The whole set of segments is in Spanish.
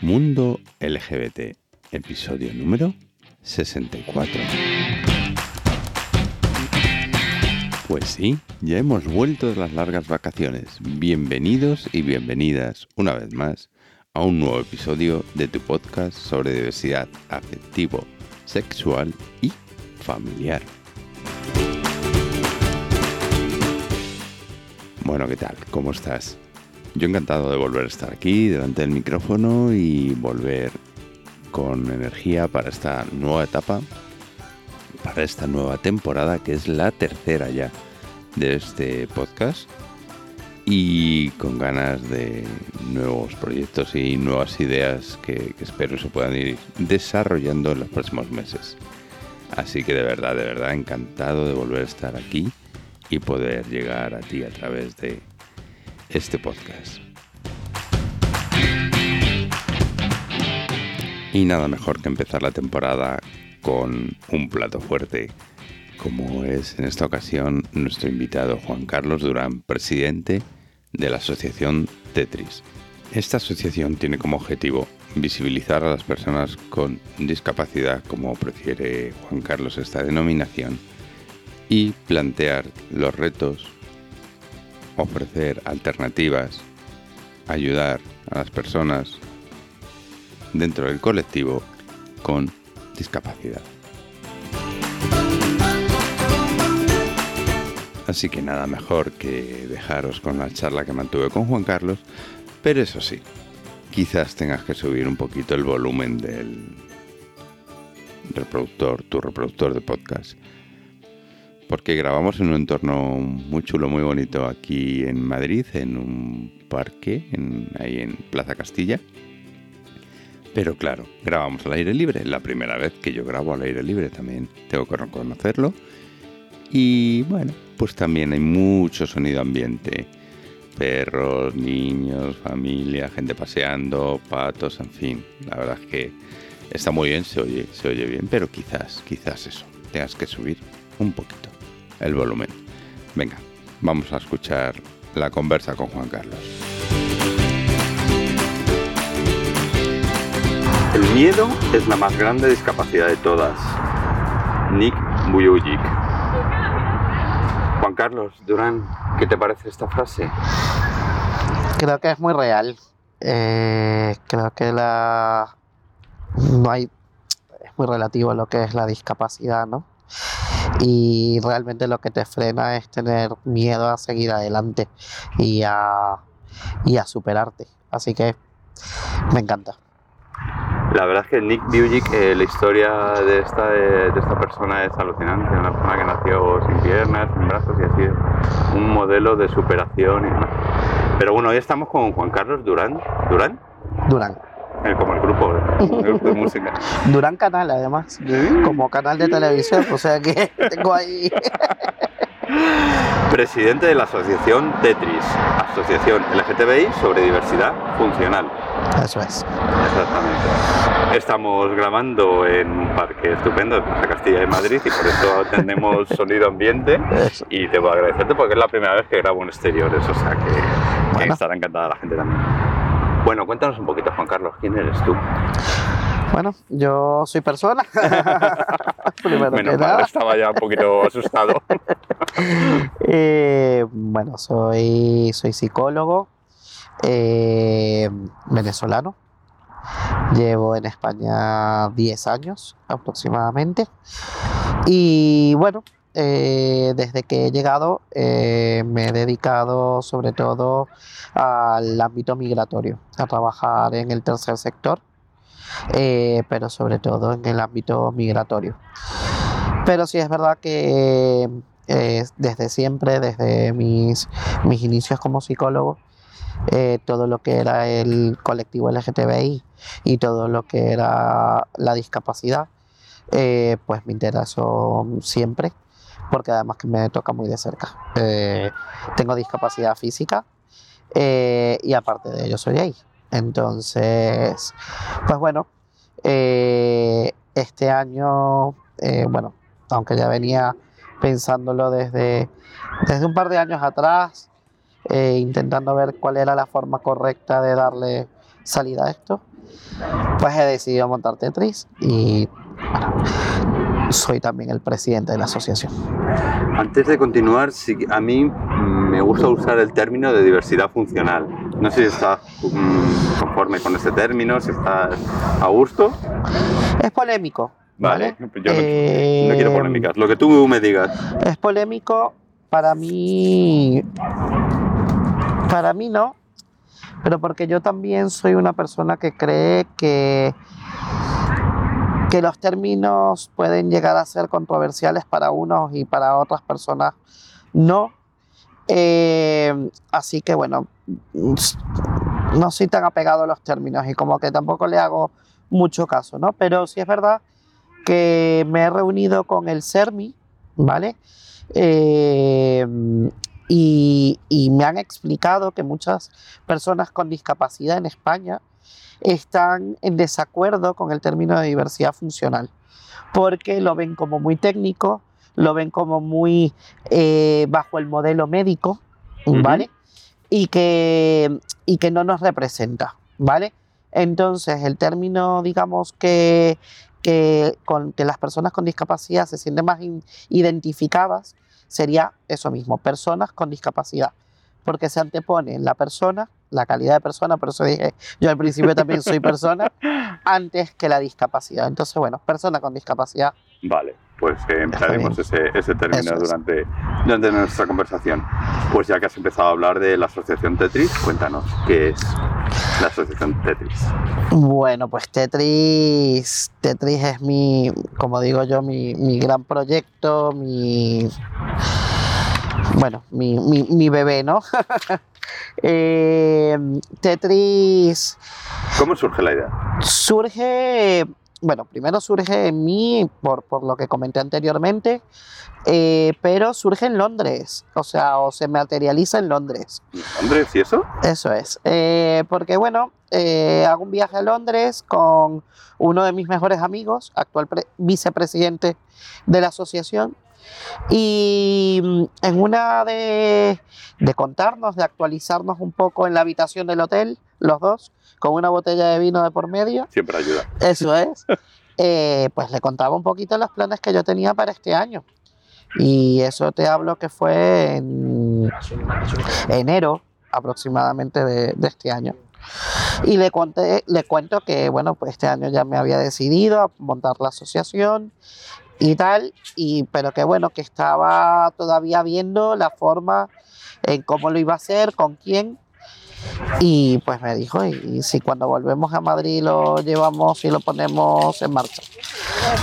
Mundo LGBT, episodio número 64. Pues sí, ya hemos vuelto de las largas vacaciones. Bienvenidos y bienvenidas una vez más a un nuevo episodio de tu podcast sobre diversidad afectivo, sexual y familiar. Bueno, ¿qué tal? ¿Cómo estás? Yo encantado de volver a estar aquí delante del micrófono y volver con energía para esta nueva etapa, para esta nueva temporada que es la tercera ya de este podcast y con ganas de nuevos proyectos y nuevas ideas que, espero se puedan ir desarrollando en los próximos meses. Así que de verdad, de verdad, encantado de volver a estar aquí y poder llegar a ti a través de este podcast. Y nada mejor que empezar la temporada con un plato fuerte, como es en esta ocasión nuestro invitado Juan Carlos Durán, presidente de la asociación Tetris. Esta asociación tiene como objetivo visibilizar a las personas con discapacidad, como prefiere Juan Carlos esta denominación, y plantear los retos ofrecer alternativas, ayudar a las personas dentro del colectivo con discapacidad. Así que nada mejor que dejaros con la charla que mantuve con Juan Carlos, pero eso sí, quizás tengas que subir un poquito el volumen del reproductor, tu reproductor de podcast, porque grabamos en un entorno muy chulo, muy bonito aquí en Madrid, en un parque, ahí en Plaza Castilla. Pero claro, grabamos al aire libre, la primera vez que yo grabo al aire libre también tengo que reconocerlo. Y bueno, pues también hay mucho sonido ambiente. Perros, niños, familia, gente paseando, patos, en fin. La verdad es que está muy bien, se oye, se oye bien, pero quizás, quizás eso, tengas que subir un poquito el volumen. Venga, vamos a escuchar la conversa con Juan Carlos. El miedo es la más grande discapacidad de todas. Nick Buyujic. Juan Carlos Durán, ¿qué te parece esta frase? Creo que es muy real. Eh, creo que la no hay es muy relativo a lo que es la discapacidad, ¿no? Y realmente lo que te frena es tener miedo a seguir adelante y a, y a superarte. Así que me encanta. La verdad es que Nick Bujic, eh, la historia de esta, de, esta persona es alucinante. Una persona que nació sin piernas, sin brazos y así, un modelo de superación y demás. Pero bueno, hoy estamos con Juan Carlos Durán. ¿Durán? Durán como el grupo, de música. Durán Canal, además, como canal de televisión, o sea que tengo ahí. Presidente de la asociación Tetris, Asociación LGTBI sobre Diversidad Funcional. Eso es. Exactamente. Estamos grabando en un parque estupendo de Plaza Castilla de Madrid y por eso tenemos sonido ambiente. Y te voy a agradecerte porque es la primera vez que grabo en exteriores, o sea que, que estará encantada la gente también. Bueno, cuéntanos un poquito, Juan Carlos, ¿quién eres tú? Bueno, yo soy persona. Primero que nada. estaba ya un poquito asustado. Eh, bueno, soy, soy psicólogo eh, venezolano. Llevo en España 10 años aproximadamente. Y bueno, eh, desde que he llegado eh, me he dedicado sobre todo al ámbito migratorio, a trabajar en el tercer sector, eh, pero sobre todo en el ámbito migratorio. Pero sí es verdad que desde siempre, desde mis, mis inicios como psicólogo, todo lo que era el colectivo LGTBI y todo lo que era la discapacidad, pues me interesó siempre porque además que me toca muy de cerca. Eh, tengo discapacidad física eh, y aparte de ello soy gay. Entonces, pues bueno, eh, este año, bueno, aunque ya venía pensándolo desde, desde un par de años atrás, eh, intentando ver cuál era la forma correcta de darle salida a esto, pues he decidido montar Tetris y soy también el presidente de la asociación. Antes de continuar, sí, a mí me gusta usar el término de diversidad funcional. No sé si estás mm, conforme con ese término, si estás a gusto. Es polémico. Vale, ¿vale? yo no, Eh, no quiero polémicas. Lo que tú me digas. Es polémico para mí. Para mí no. Pero porque yo también soy una persona que cree que, que los términos pueden llegar a ser controversiales para unos y para otras personas no. Eh, así que bueno, no soy tan apegado a los términos y como que tampoco le hago mucho caso, ¿no? Pero sí es verdad que me he reunido con el CERMI, ¿vale? Eh, y, y me han explicado que muchas personas con discapacidad en España están en desacuerdo con el término de diversidad funcional, porque lo ven como muy técnico, lo ven como muy eh, bajo el modelo médico. ¿vale? Y que, y que no nos representa, ¿vale? Entonces, el término, digamos, que, que, con, que las personas con discapacidad se sienten más in- identificadas sería eso mismo, personas con discapacidad. Porque se antepone la persona, la calidad de persona, por eso dije, yo al principio también soy persona, antes que la discapacidad. Entonces, bueno, persona con discapacidad. Vale, pues eh, ese, ese término es. durante, durante nuestra conversación. Pues ya que has empezado a hablar de la asociación Tetris, cuéntanos qué es la asociación Tetris. Bueno, pues Tetris, Tetris es mi, como digo yo, mi, mi gran proyecto, mi, bueno, mi, mi, mi bebé, ¿no? Eh, Tetris ¿Cómo surge la idea? surge, bueno, primero surge en mí, por, por lo que comenté anteriormente, eh, pero surge en Londres, o sea, o se materializa en Londres. ¿Andrés y eso? Eso es. Eh, porque bueno, eh, hago un viaje a Londres con uno de mis mejores amigos, actual pre- vicepresidente de la asociación. Y mm, en una de, de contarnos, de actualizarnos un poco en la habitación del hotel, los dos, con una botella de vino de por medio, Siempre ayuda. eso es, eh, pues le contaba un poquito los planes que yo tenía para este año. Y eso te hablo que fue en enero aproximadamente de, de este año. Y le, conté, le cuento que, bueno, pues este año ya me había decidido a montar la asociación y tal, y, pero que bueno, que estaba todavía viendo la forma en cómo lo iba a hacer, con quién. Y pues me dijo, y, y si cuando volvemos a Madrid lo llevamos y lo ponemos en marcha.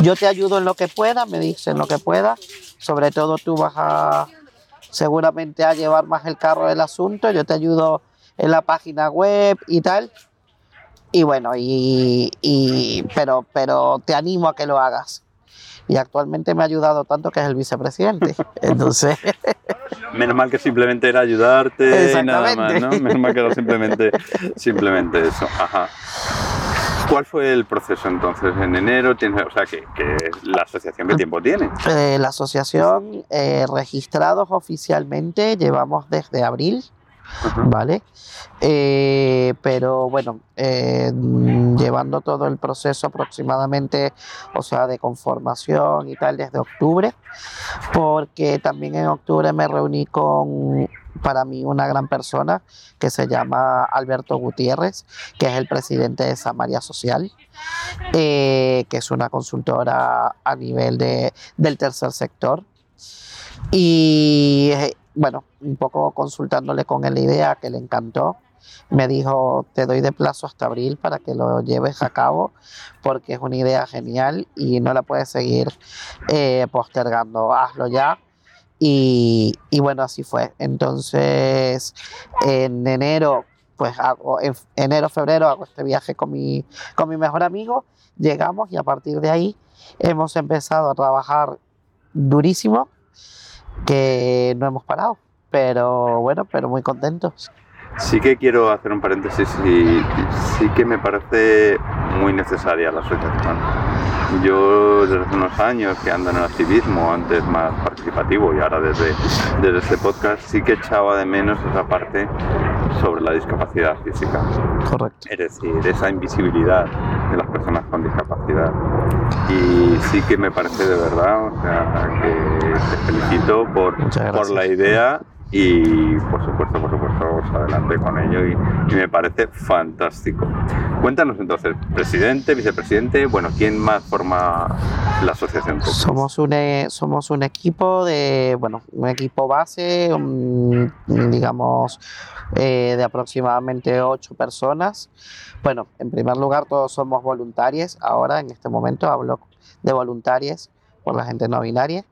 Yo te ayudo en lo que pueda, me dice en lo que pueda. Sobre todo tú vas a seguramente a llevar más el carro del asunto. Yo te ayudo en la página web y tal. Y bueno, y, y- pero, pero te animo a que lo hagas. Y actualmente me ha ayudado tanto que es el vicepresidente. Entonces, Menos mal que simplemente era ayudarte y nada más. ¿no? Menos mal que era simplemente, simplemente eso. Ajá. ¿Cuál fue el proceso entonces? En enero, tienes, o sea, que, que la asociación, ¿qué tiempo tiene? eh, la asociación, eh, registrados oficialmente, llevamos desde abril. ¿Vale? Eh, pero bueno, eh, llevando todo el proceso aproximadamente, o sea, de conformación y tal, desde octubre, porque también en octubre me reuní con, para mí, una gran persona que se llama Alberto Gutiérrez, que es el presidente de Samaria Social, eh, que es una consultora a nivel de, del tercer sector. Y eh, bueno, un poco consultándole con la idea que le encantó, me dijo, te doy de plazo hasta abril para que lo lleves a cabo, porque es una idea genial y no la puedes seguir eh, postergando, hazlo ya. Y, y bueno, así fue. Entonces, en enero, pues hago, en enero, febrero hago este viaje con mi, con mi mejor amigo, llegamos y a partir de ahí hemos empezado a trabajar durísimo que no hemos parado. Pero bueno, pero muy contentos. Sí que quiero hacer un paréntesis y sí que me parece muy necesaria la asociación. Yo desde hace unos años que ando en el activismo, antes más participativo y ahora desde, desde este podcast, sí que echaba de menos esa parte sobre la discapacidad física. Correcto. Es decir, esa invisibilidad de las personas con discapacidad. Y sí que me parece de verdad, o sea, que te felicito por, por la idea y por supuesto, por supuesto, adelante con ello y, me parece fantástico. Cuéntanos entonces, presidente, vicepresidente, bueno, ¿quién más forma la asociación? Somos un, e, somos un equipo de, bueno, un equipo base, digamos, eh, de aproximadamente ocho personas. Bueno, en primer lugar, todos somos voluntarios. Ahora, en este momento, hablo de voluntarios por la gente no binaria.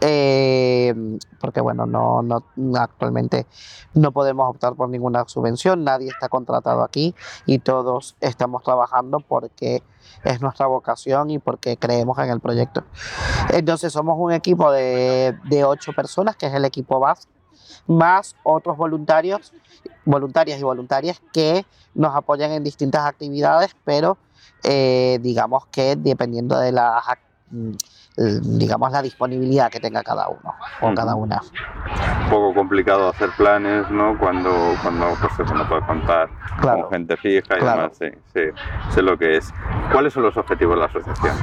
Eh, porque bueno, no, no, actualmente no podemos optar por ninguna subvención, nadie está contratado aquí y todos estamos trabajando porque es nuestra vocación y porque creemos en el proyecto. Entonces somos un equipo de, de ocho personas, que es el equipo base, más otros voluntarios, voluntarias y voluntarias que nos apoyan en distintas actividades, pero eh, digamos que dependiendo de las digamos, la disponibilidad que tenga cada uno o cada una. Un poco complicado hacer planes, ¿no? Cuando, cuando pues no puedes contar con gente fija y demás, sí, sí, sé lo que es. ¿Cuáles son los objetivos de la asociación?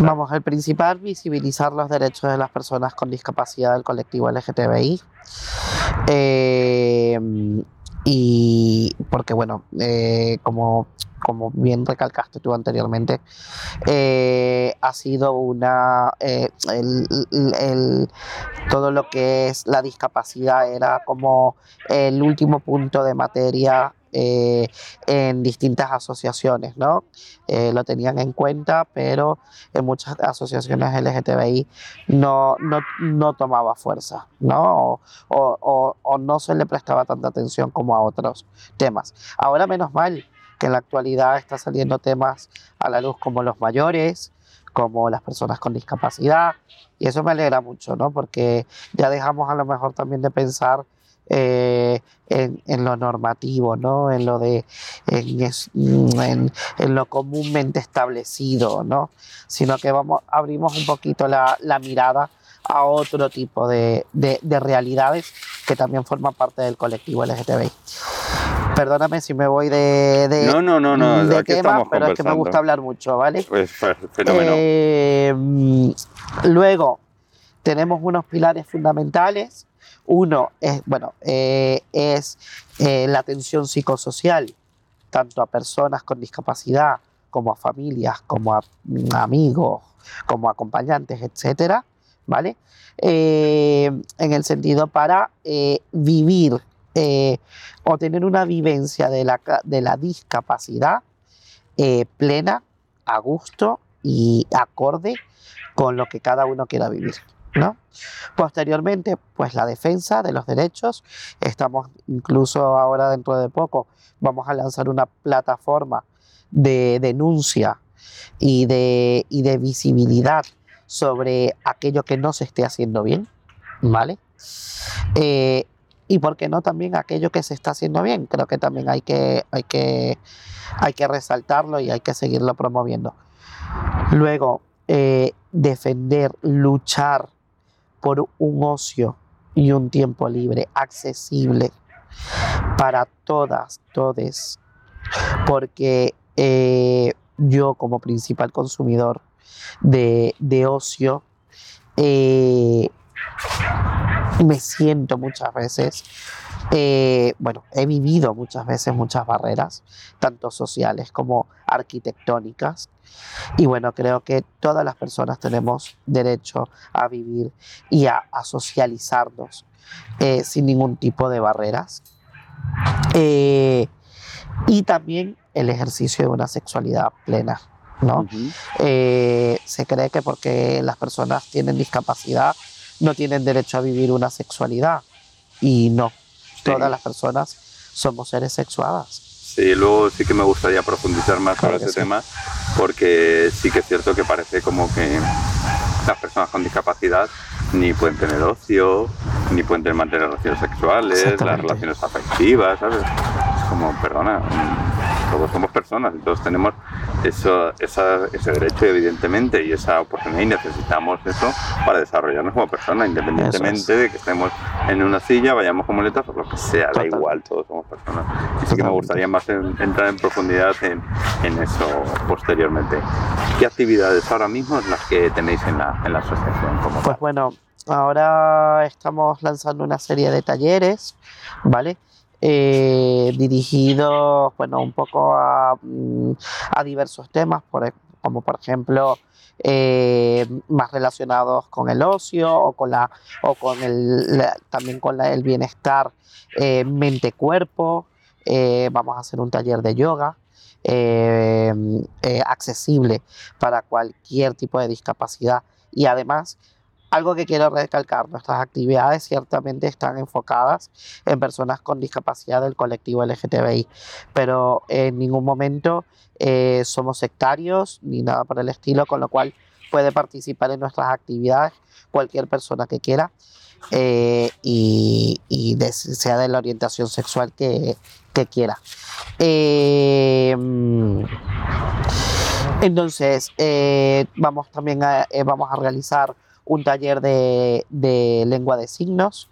Vamos, el principal, visibilizar los derechos de las personas con discapacidad del colectivo LGTBI. Eh, y porque, bueno, eh, como como bien recalcaste tú anteriormente, eh, ha sido una. Eh, todo lo que es la discapacidad era como el último punto de materia eh, en distintas asociaciones, ¿no? lo tenían en cuenta, pero en muchas asociaciones LGTBI no, no, tomaba fuerza, ¿no? O, o, no se le prestaba tanta atención como a otros temas. Ahora, menos mal, que en la actualidad está saliendo temas a la luz como los mayores, como las personas con discapacidad, y eso me alegra mucho, ¿no? Porque ya dejamos a lo mejor también de pensar eh, en, lo normativo, ¿no? En lo de en, lo comúnmente establecido, ¿no? Sino que vamos, abrimos un poquito la, mirada a otro tipo de, de, realidades que también forman parte del colectivo LGTBI. Perdóname si me voy de, de, no, no, no, no. de tema, pero es que me gusta hablar mucho, ¿vale? Pues, pues fenómeno. Eh, luego, tenemos unos pilares fundamentales. Uno es, bueno, eh, es eh, la atención psicosocial, tanto a personas con discapacidad como a familias, como a amigos, como acompañantes, etcétera, ¿vale? en el sentido para vivir eh, o tener una vivencia de la, de la discapacidad eh, plena, a gusto y acorde con lo que cada uno quiera vivir. ¿No? Posteriormente, pues la defensa de los derechos. Estamos incluso ahora dentro de poco, vamos a lanzar una plataforma de denuncia y de, y de visibilidad sobre aquello que no se esté haciendo bien, ¿vale? Eh, y por qué no también aquello que se está haciendo bien. Creo que también hay que, hay que, hay que resaltarlo y hay que seguirlo promoviendo. Luego, eh, defender, luchar por un ocio y un tiempo libre accesible para todas, todes, porque eh, yo como principal consumidor de, de ocio, eh, me siento muchas veces, eh, bueno, he vivido muchas veces muchas barreras, tanto sociales como arquitectónicas. Y bueno, creo que todas las personas tenemos derecho a vivir y a, socializarnos eh, sin ningún tipo de barreras. Eh, y también el ejercicio de una sexualidad plena. ¿no? se cree que porque las personas tienen discapacidad no tienen derecho a vivir una sexualidad. Y no, todas las personas somos seres sexuadas. Sí, luego sí que me gustaría profundizar más sobre ese tema, porque sí que es cierto que parece como que las personas con discapacidad ni pueden tener ocio, ni pueden mantener relaciones sexuales, las relaciones afectivas, ¿sabes? Es como, perdona, todos somos personas, todos tenemos eso, ese derecho evidentemente y esa oportunidad y necesitamos eso para desarrollarnos como personas, independientemente de que estemos en una silla, vayamos con muletas o lo que sea, da igual, todos somos personas. Y sí que me gustaría más entrar en profundidad en, en, eso posteriormente. ¿Qué actividades ahora mismo es las que tenéis en la, en la asociación? Como pues bueno, ahora estamos lanzando una serie de talleres, ¿vale? Eh, dirigidos, bueno, un poco a, mm, diversos temas, como por ejemplo eh, más relacionados con el ocio o con la o con el también con el bienestar eh, mente cuerpo vamos a hacer un taller de yoga accesible para cualquier tipo de discapacidad. Y además algo que quiero recalcar, nuestras actividades ciertamente están enfocadas en personas con discapacidad del colectivo LGTBI, pero en ningún momento eh, somos sectarios ni nada por el estilo, con lo cual puede participar en nuestras actividades cualquier persona que quiera eh, y, sea de la orientación sexual que, quiera. Eh, entonces, vamos también vamos a realizar un taller de, lengua de signos.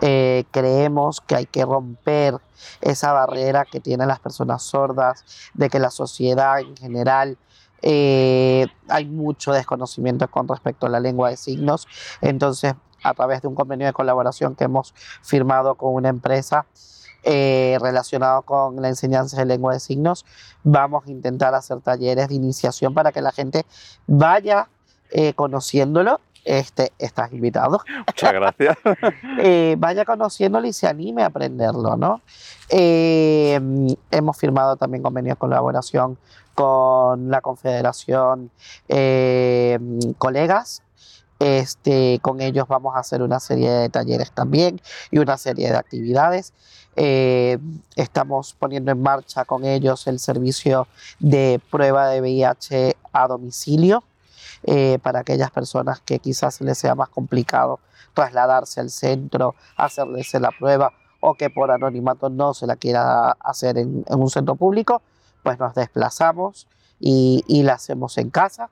Eh, creemos que hay que romper esa barrera que tienen las personas sordas, de que la sociedad en general eh, hay mucho desconocimiento con respecto a la lengua de signos. Entonces, a través de un convenio de colaboración que hemos firmado con una empresa, eh, relacionado con la enseñanza de lengua de signos, vamos a intentar hacer talleres de iniciación para que la gente vaya conociéndolo este, estás invitado. Muchas gracias. Eh, vaya conociéndolo y se anime a aprenderlo, ¿no? Eh, hemos firmado también convenios de colaboración con la Confederación eh, Colegas. Este, con ellos vamos a hacer una serie de talleres también y una serie de actividades. estamos poniendo en marcha con ellos el servicio de prueba de VIH a domicilio eh, para aquellas personas que quizás les sea más complicado trasladarse al centro, hacerles la prueba o que por anonimato no se la quiera hacer en, un centro público, pues nos desplazamos y, la hacemos en casa.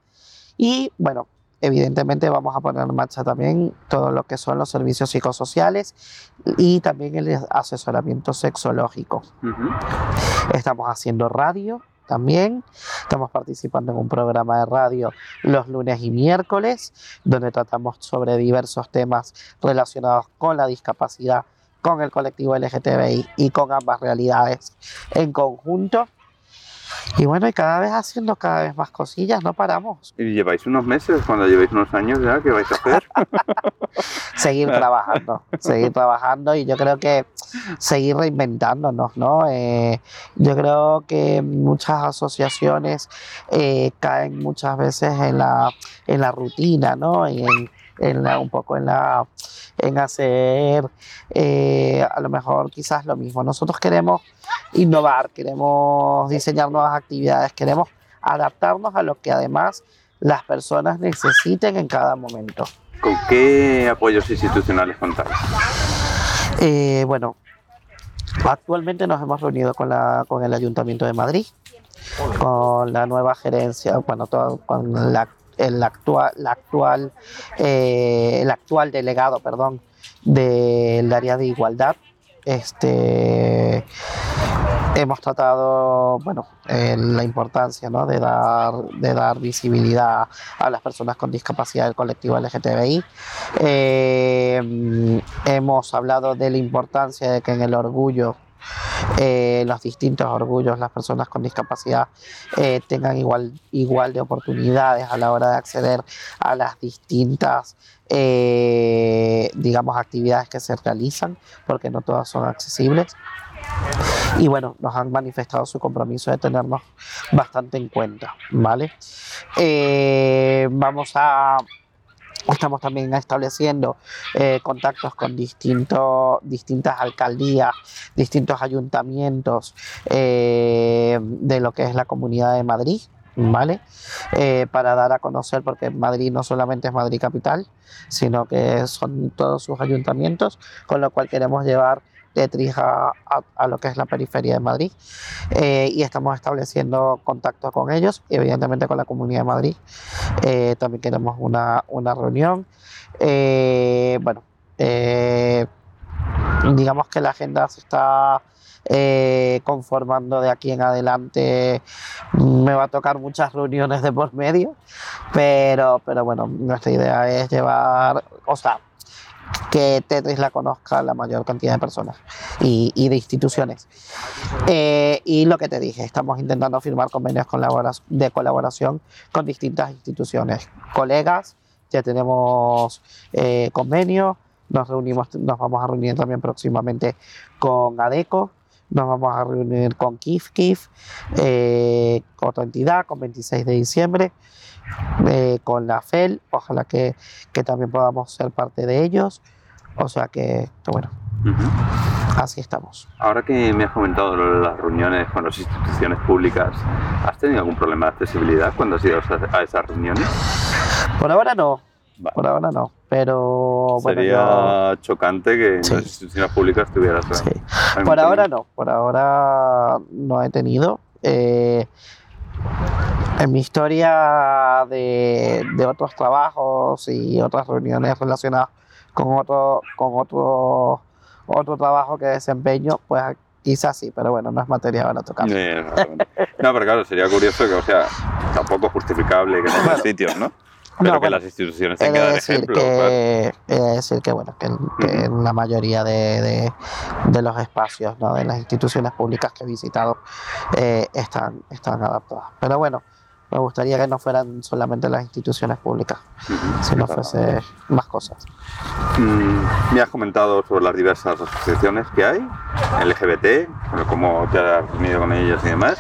Y bueno, evidentemente vamos a poner en marcha también todo lo que son los servicios psicosociales y también el asesoramiento sexológico. Estamos haciendo radio, también. Estamos participando en un programa de radio los lunes y miércoles, donde tratamos sobre diversos temas relacionados con la discapacidad, con el colectivo LGTBI y con ambas realidades en conjunto. Y bueno, y cada vez haciendo cada vez más cosillas, no paramos. ¿Y lleváis unos meses, cuando llevéis unos años ya, qué vais a hacer? seguir trabajando, seguir trabajando y yo creo que seguir reinventándonos, ¿no? Eh, yo creo que muchas asociaciones eh, caen muchas veces en la, en la rutina, ¿no? en, en un poco en la en hacer eh, a lo mejor quizás lo mismo. Nosotros queremos innovar, queremos diseñar nuevas actividades, queremos adaptarnos a lo que además las personas necesiten en cada momento. ¿Con qué apoyos institucionales contáis? Eh, bueno, actualmente nos hemos reunido con, la, con el Ayuntamiento de Madrid, con la nueva gerencia, bueno, con la el actual, la actual, eh, el actual delegado, perdón, del área de igualdad. Este, hemos tratado, bueno, eh, la importancia ¿no? de, dar, de dar visibilidad a las personas con discapacidad del colectivo LGTBI. Eh, hemos hablado de la importancia de que en el orgullo eh, los distintos orgullos, las personas con discapacidad eh, tengan igual, igual de oportunidades a la hora de acceder a las distintas, eh, digamos, actividades que se realizan, porque no todas son accesibles. Y bueno, nos han manifestado su compromiso de tenernos bastante en cuenta, ¿vale? vamos a Estamos también estableciendo eh, contactos con distintos, distintas alcaldías, distintos ayuntamientos eh, de lo que es la comunidad de Madrid, ¿vale? Eh, para dar a conocer, porque Madrid no solamente es Madrid capital, sino que son todos sus ayuntamientos, con lo cual queremos llevar Tetris a, a- lo que es la periferia de Madrid eh, y estamos estableciendo contacto con ellos, evidentemente con la Comunidad de Madrid. Eh, también queremos una, una reunión. Eh, bueno, digamos que la agenda se está conformando de aquí en adelante. Me va a tocar muchas reuniones de por medio, pero, pero bueno, nuestra idea es llevar, o sea, que Tetris la conozca la mayor cantidad de personas y, y de instituciones. Eh, y lo que te dije, estamos intentando firmar convenios de colaboración con distintas instituciones, colegas, ya tenemos eh, convenios, nos reunimos, nos vamos a reunir también próximamente con ADECO, nos vamos a reunir con KIF KIF, eh, otra entidad, con 26 de diciembre, eh, con la FEL, ojalá que, que también podamos ser parte de ellos. O sea que, bueno, Ujú. así estamos. Ahora que me has comentado las reuniones con las instituciones públicas, ¿has tenido algún problema de accesibilidad cuando has ido a esas- reuniones? Por ahora no, Vale. por ahora no, pero bueno, Sería chocante que en Sí. las instituciones públicas tuvieras yo- sí. Por ahora problema. no, por ahora no he tenido. Eh, en mi historia de, de otros trabajos y otras reuniones relacionadas con otro, con otro, otro trabajo que desempeño, pues quizás sí, pero bueno, no es materia para tocar. No, pero claro, sería curioso que, o sea, tampoco justificable que en otros sitios, ¿no? Pero No, que bueno, las instituciones tengan que dar ejemplo. que, de decir que bueno, que, que en la mayoría de, de- de los espacios, ¿no? de las instituciones públicas que he visitado, eh, están, están adaptadas. Pero bueno, me gustaría que no fueran solamente las instituciones públicas, Ujú. sino Claro. fuese más cosas. Mm, me has comentado sobre las diversas asociaciones que hay, LGBT, cómo te has reunido con ellas y demás,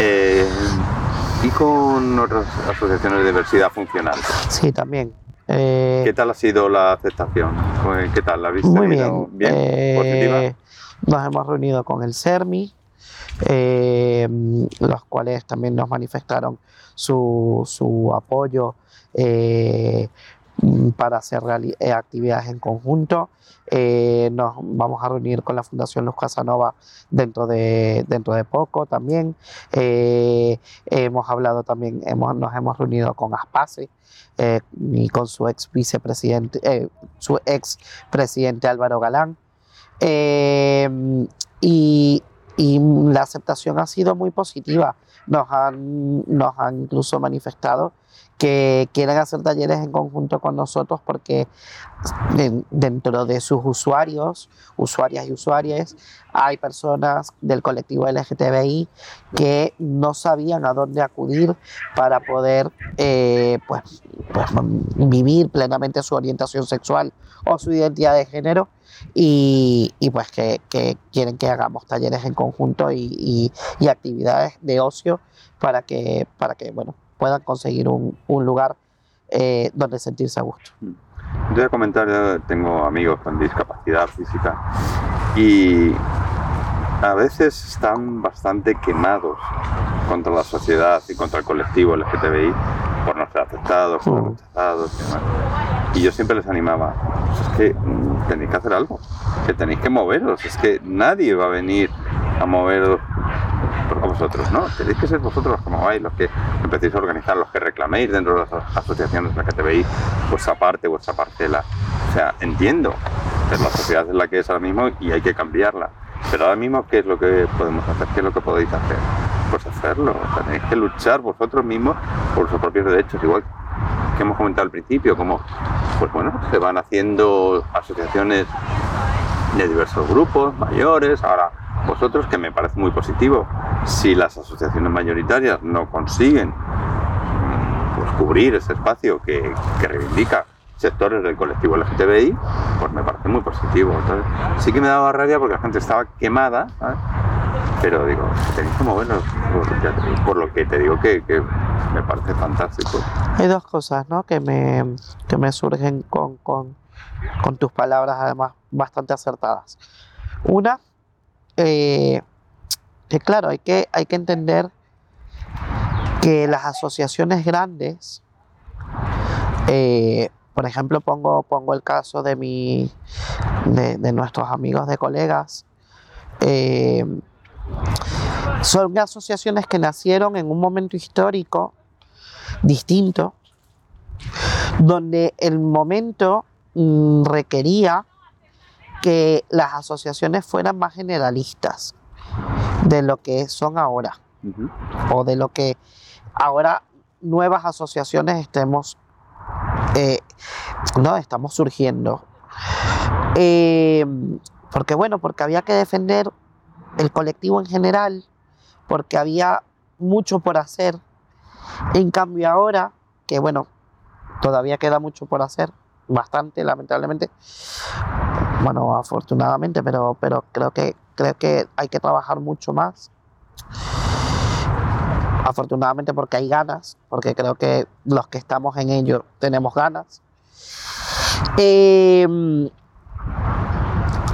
eh, y con otras asociaciones de diversidad funcional. Sí, también. Eh, ¿Qué tal ha sido la aceptación? ¿Qué tal? ¿La has visto? Muy bien. ¿Bien? Eh, ¿Positiva? Nos hemos reunido con el CERMI, eh, los cuales también nos manifestaron su, su apoyo eh, para hacer eh, actividades en conjunto. Nos vamos a reunir con la Fundación Luz Casanova dentro de, dentro de poco también. Hemos hablado también, hemos, nos hemos reunido con Aspace eh, y con su ex vicepresidente, su ex presidente Álvaro Galán. Y, y la aceptación ha sido muy positiva. Nos han, nos han incluso manifestado que quieren hacer talleres en conjunto con nosotros porque de- dentro de sus usuarios, usuarias y usuarias, hay personas del colectivo LGTBI que no sabían a dónde acudir para poder eh, pues, pues, vivir plenamente su orientación sexual o su identidad de género y, pues que, quieren que hagamos talleres en conjunto y, y- y actividades de ocio para que, para que bueno, puedan conseguir un, un lugar eh, donde sentirse a gusto. Te voy a comentar, yo tengo amigos con discapacidad física y a veces están bastante quemados contra la sociedad y contra el colectivo LGTBI por no ser aceptados, por Mm. rechazados y demás. Y yo siempre les animaba, "Pues es que mm, tenéis que hacer algo, que tenéis que moveros, es que nadie va a venir a moveros por vosotros, ¿no? Tenéis que ser vosotros los que los que empecéis a organizar, los que reclaméis dentro de las asociaciones LGTBI vuestra parte, vuestra parcela. O sea, entiendo que la sociedad es la que es ahora mismo y hay que cambiarla. Pero ahora mismo, ¿qué es lo que podemos hacer? ¿Qué es lo que podéis hacer? Pues hacerlo. Tenéis que luchar vosotros mismos por vuestros propios derechos, igual que hemos comentado al principio, como, pues bueno, se van haciendo asociaciones de diversos grupos, mayores, ahora vosotros, que me parece muy positivo. Si las asociaciones mayoritarias no consiguen mm, pues, cubrir ese espacio que, que reivindica sectores del colectivo LGTBI, pues me parece muy positivo. Entonces, sí que me daba rabia porque la gente estaba quemada, ¿sabes? pero digo, tenéis que movernos por, por lo que te digo que, que me parece fantástico. Hay dos cosas ¿no? que, me, que me surgen con, con, con tus palabras, además bastante acertadas. Una, eh, que claro, hay que, hay que entender que las asociaciones grandes, eh, por ejemplo, pongo, pongo el caso de, mi, de, nuestros amigos de colegas. Eh, son asociaciones que nacieron en un momento histórico distinto, donde el momento requería que las asociaciones fueran más generalistas de lo que son ahora. O de lo que ahora nuevas asociaciones estemos eh, no estamos surgiendo. Eh, porque bueno porque había que defender el colectivo en general porque había mucho por hacer. En cambio ahora que bueno todavía queda mucho por hacer bastante lamentablemente bueno, afortunadamente, pero, pero creo, que, creo que hay que trabajar mucho más. Afortunadamente porque hay ganas, porque creo que los que estamos en ello tenemos ganas. Em,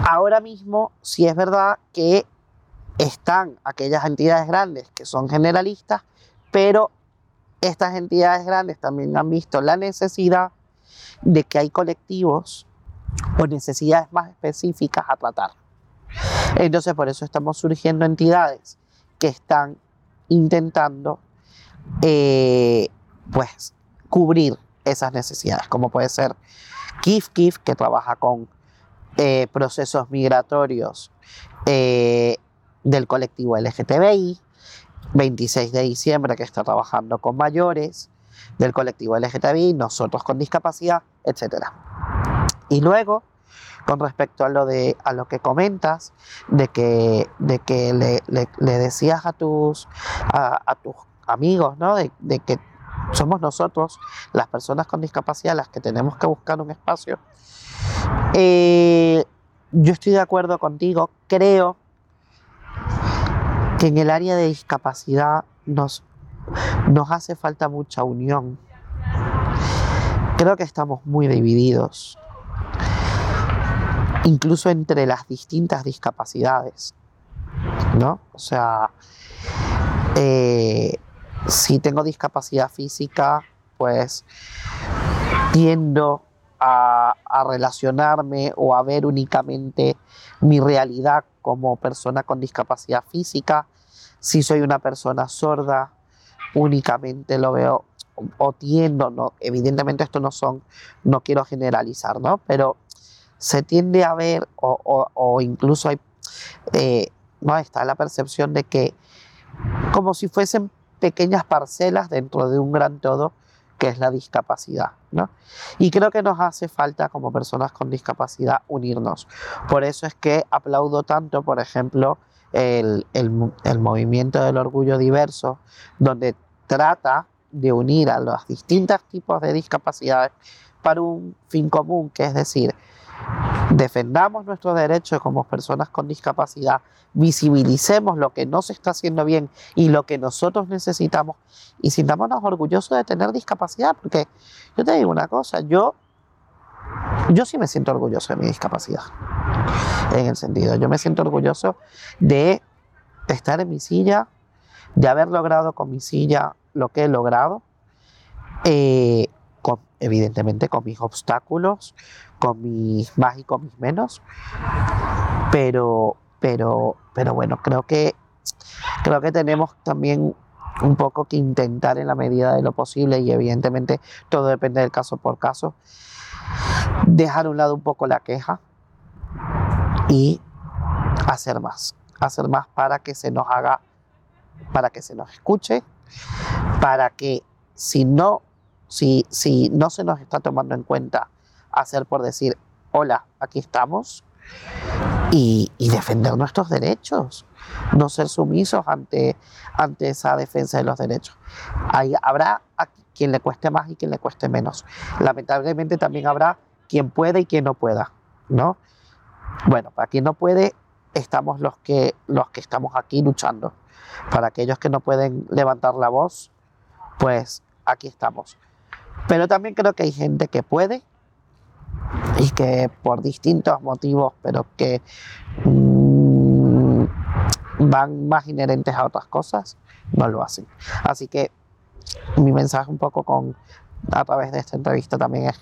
ahora mismo, sí es verdad que están aquellas entidades grandes que son generalistas, pero estas entidades grandes también han visto la necesidad de que hay colectivos o necesidades más específicas a tratar. Entonces, por eso estamos surgiendo entidades que están intentando eh, pues, cubrir esas necesidades, como puede ser KIF KIF, que trabaja con eh, procesos migratorios eh, del colectivo LGTBI, 26 de diciembre, que está trabajando con mayores del colectivo LGTBI, nosotros con discapacidad, etcétera. Y luego, con respecto a lo, de, a lo que comentas, de que, de que le, decías a tus, a, tus amigos, ¿no? De, que somos nosotros, las personas con discapacidad, las que tenemos que buscar un espacio. Eh, yo estoy de acuerdo contigo, creo que en el área de discapacidad nos, nos hace falta mucha unión. Creo que estamos muy divididos incluso entre las distintas discapacidades, ¿no? O sea, eh, si tengo discapacidad física, pues tiendo a, relacionarme o a ver únicamente mi realidad como persona con discapacidad física. Si soy una persona sorda, únicamente lo veo o tiendo, no, evidentemente esto no son, no quiero generalizar, ¿no? Pero se tiende a ver o, incluso hay, eh, no está la percepción de que como si fuesen pequeñas parcelas dentro de un gran todo que es la discapacidad. ¿no? Y creo que nos hace falta como personas con discapacidad unirnos. Por eso es que aplaudo tanto, por ejemplo, el, el movimiento del orgullo diverso, donde trata de unir a los distintos tipos de discapacidades para un fin común, que es decir, defendamos nuestros derechos como personas con discapacidad, visibilicemos lo que no se está haciendo bien y lo que nosotros necesitamos y sintámonos orgullosos de tener discapacidad, porque yo te digo una cosa, yo, yo sí me siento orgulloso de mi discapacidad, en el sentido, yo me siento orgulloso de estar en mi silla, de haber logrado con mi silla lo que he logrado. Eh, evidentemente con mis obstáculos, con mis más y con mis menos, pero, pero, pero bueno, creo que, creo que tenemos también un poco que intentar en la medida de lo posible y evidentemente todo depende del caso por caso, dejar a un lado un poco la queja y hacer más, hacer más para que se nos haga, para que se nos escuche, para que si no si, si no se nos está tomando en cuenta hacer por decir, hola, aquí estamos, y, defender nuestros derechos, no ser sumisos ante, ante esa defensa de los derechos. Hay, habrá a quien le cueste más y quien le cueste menos. Lamentablemente también habrá quien puede y quien no pueda, ¿no? Bueno, para quien no puede, estamos los que, los que estamos aquí luchando. Para aquellos que no pueden levantar la voz, pues aquí estamos. Pero también creo que hay gente que puede y que por distintos motivos, pero que mm, van más inherentes a otras cosas, no lo hacen. Así que mi mensaje un poco con a través de esta entrevista también es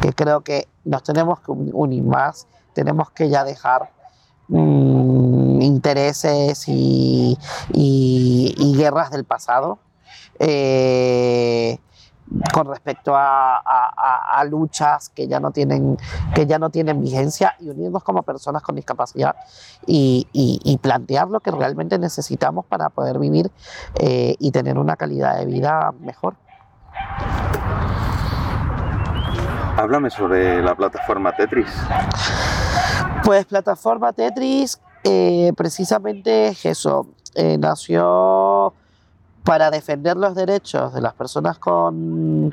que creo que nos tenemos que unir más, tenemos que ya dejar mm, intereses y, guerras del pasado. Eh, con respecto a, luchas que ya no tienen que ya no tienen vigencia y unirnos como personas con discapacidad y, plantear lo que realmente necesitamos para poder vivir eh, y tener una calidad de vida mejor. Háblame sobre la plataforma Tetris. Pues plataforma Tetris, eh, precisamente es eso. Eh, nació para defender los derechos de las personas con,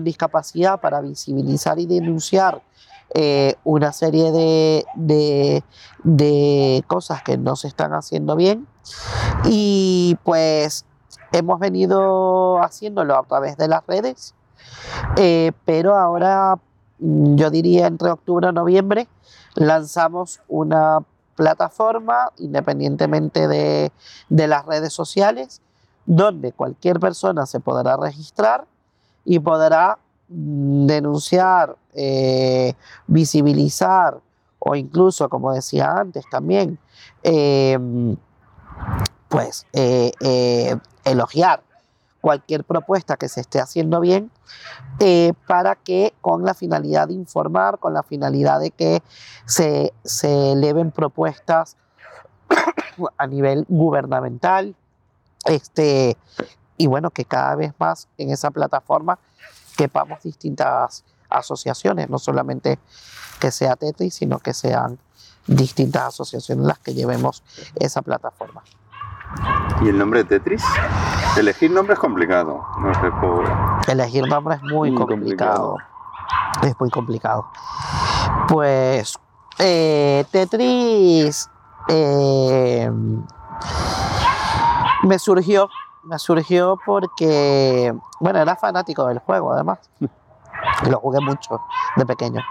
discapacidad, para visibilizar y denunciar eh, una serie de, cosas que no se están haciendo bien. Y pues hemos venido haciéndolo a través de las redes, pero ahora mm, yo diría entre octubre y noviembre lanzamos una plataforma independientemente de, de las redes sociales donde cualquier persona se podrá registrar y podrá denunciar, eh, visibilizar o incluso, como decía antes también, em, pues eh, eh, elogiar cualquier propuesta que se esté haciendo bien para que con la finalidad de informar, con la finalidad de que se, se eleven propuestas a nivel gubernamental, este, y bueno, que cada vez más en esa plataforma quepamos distintas asociaciones, no solamente que sea Tetris, sino que sean distintas asociaciones las que llevemos esa plataforma. ¿Y el nombre de Tetris? Elegir nombre es complicado. No sé Elegir nombre es muy, complicado. Es muy complicado. Pues eh, Tetris eh, me surgió, me surgió porque, bueno, era fanático del juego además. Lo jugué mucho de pequeño.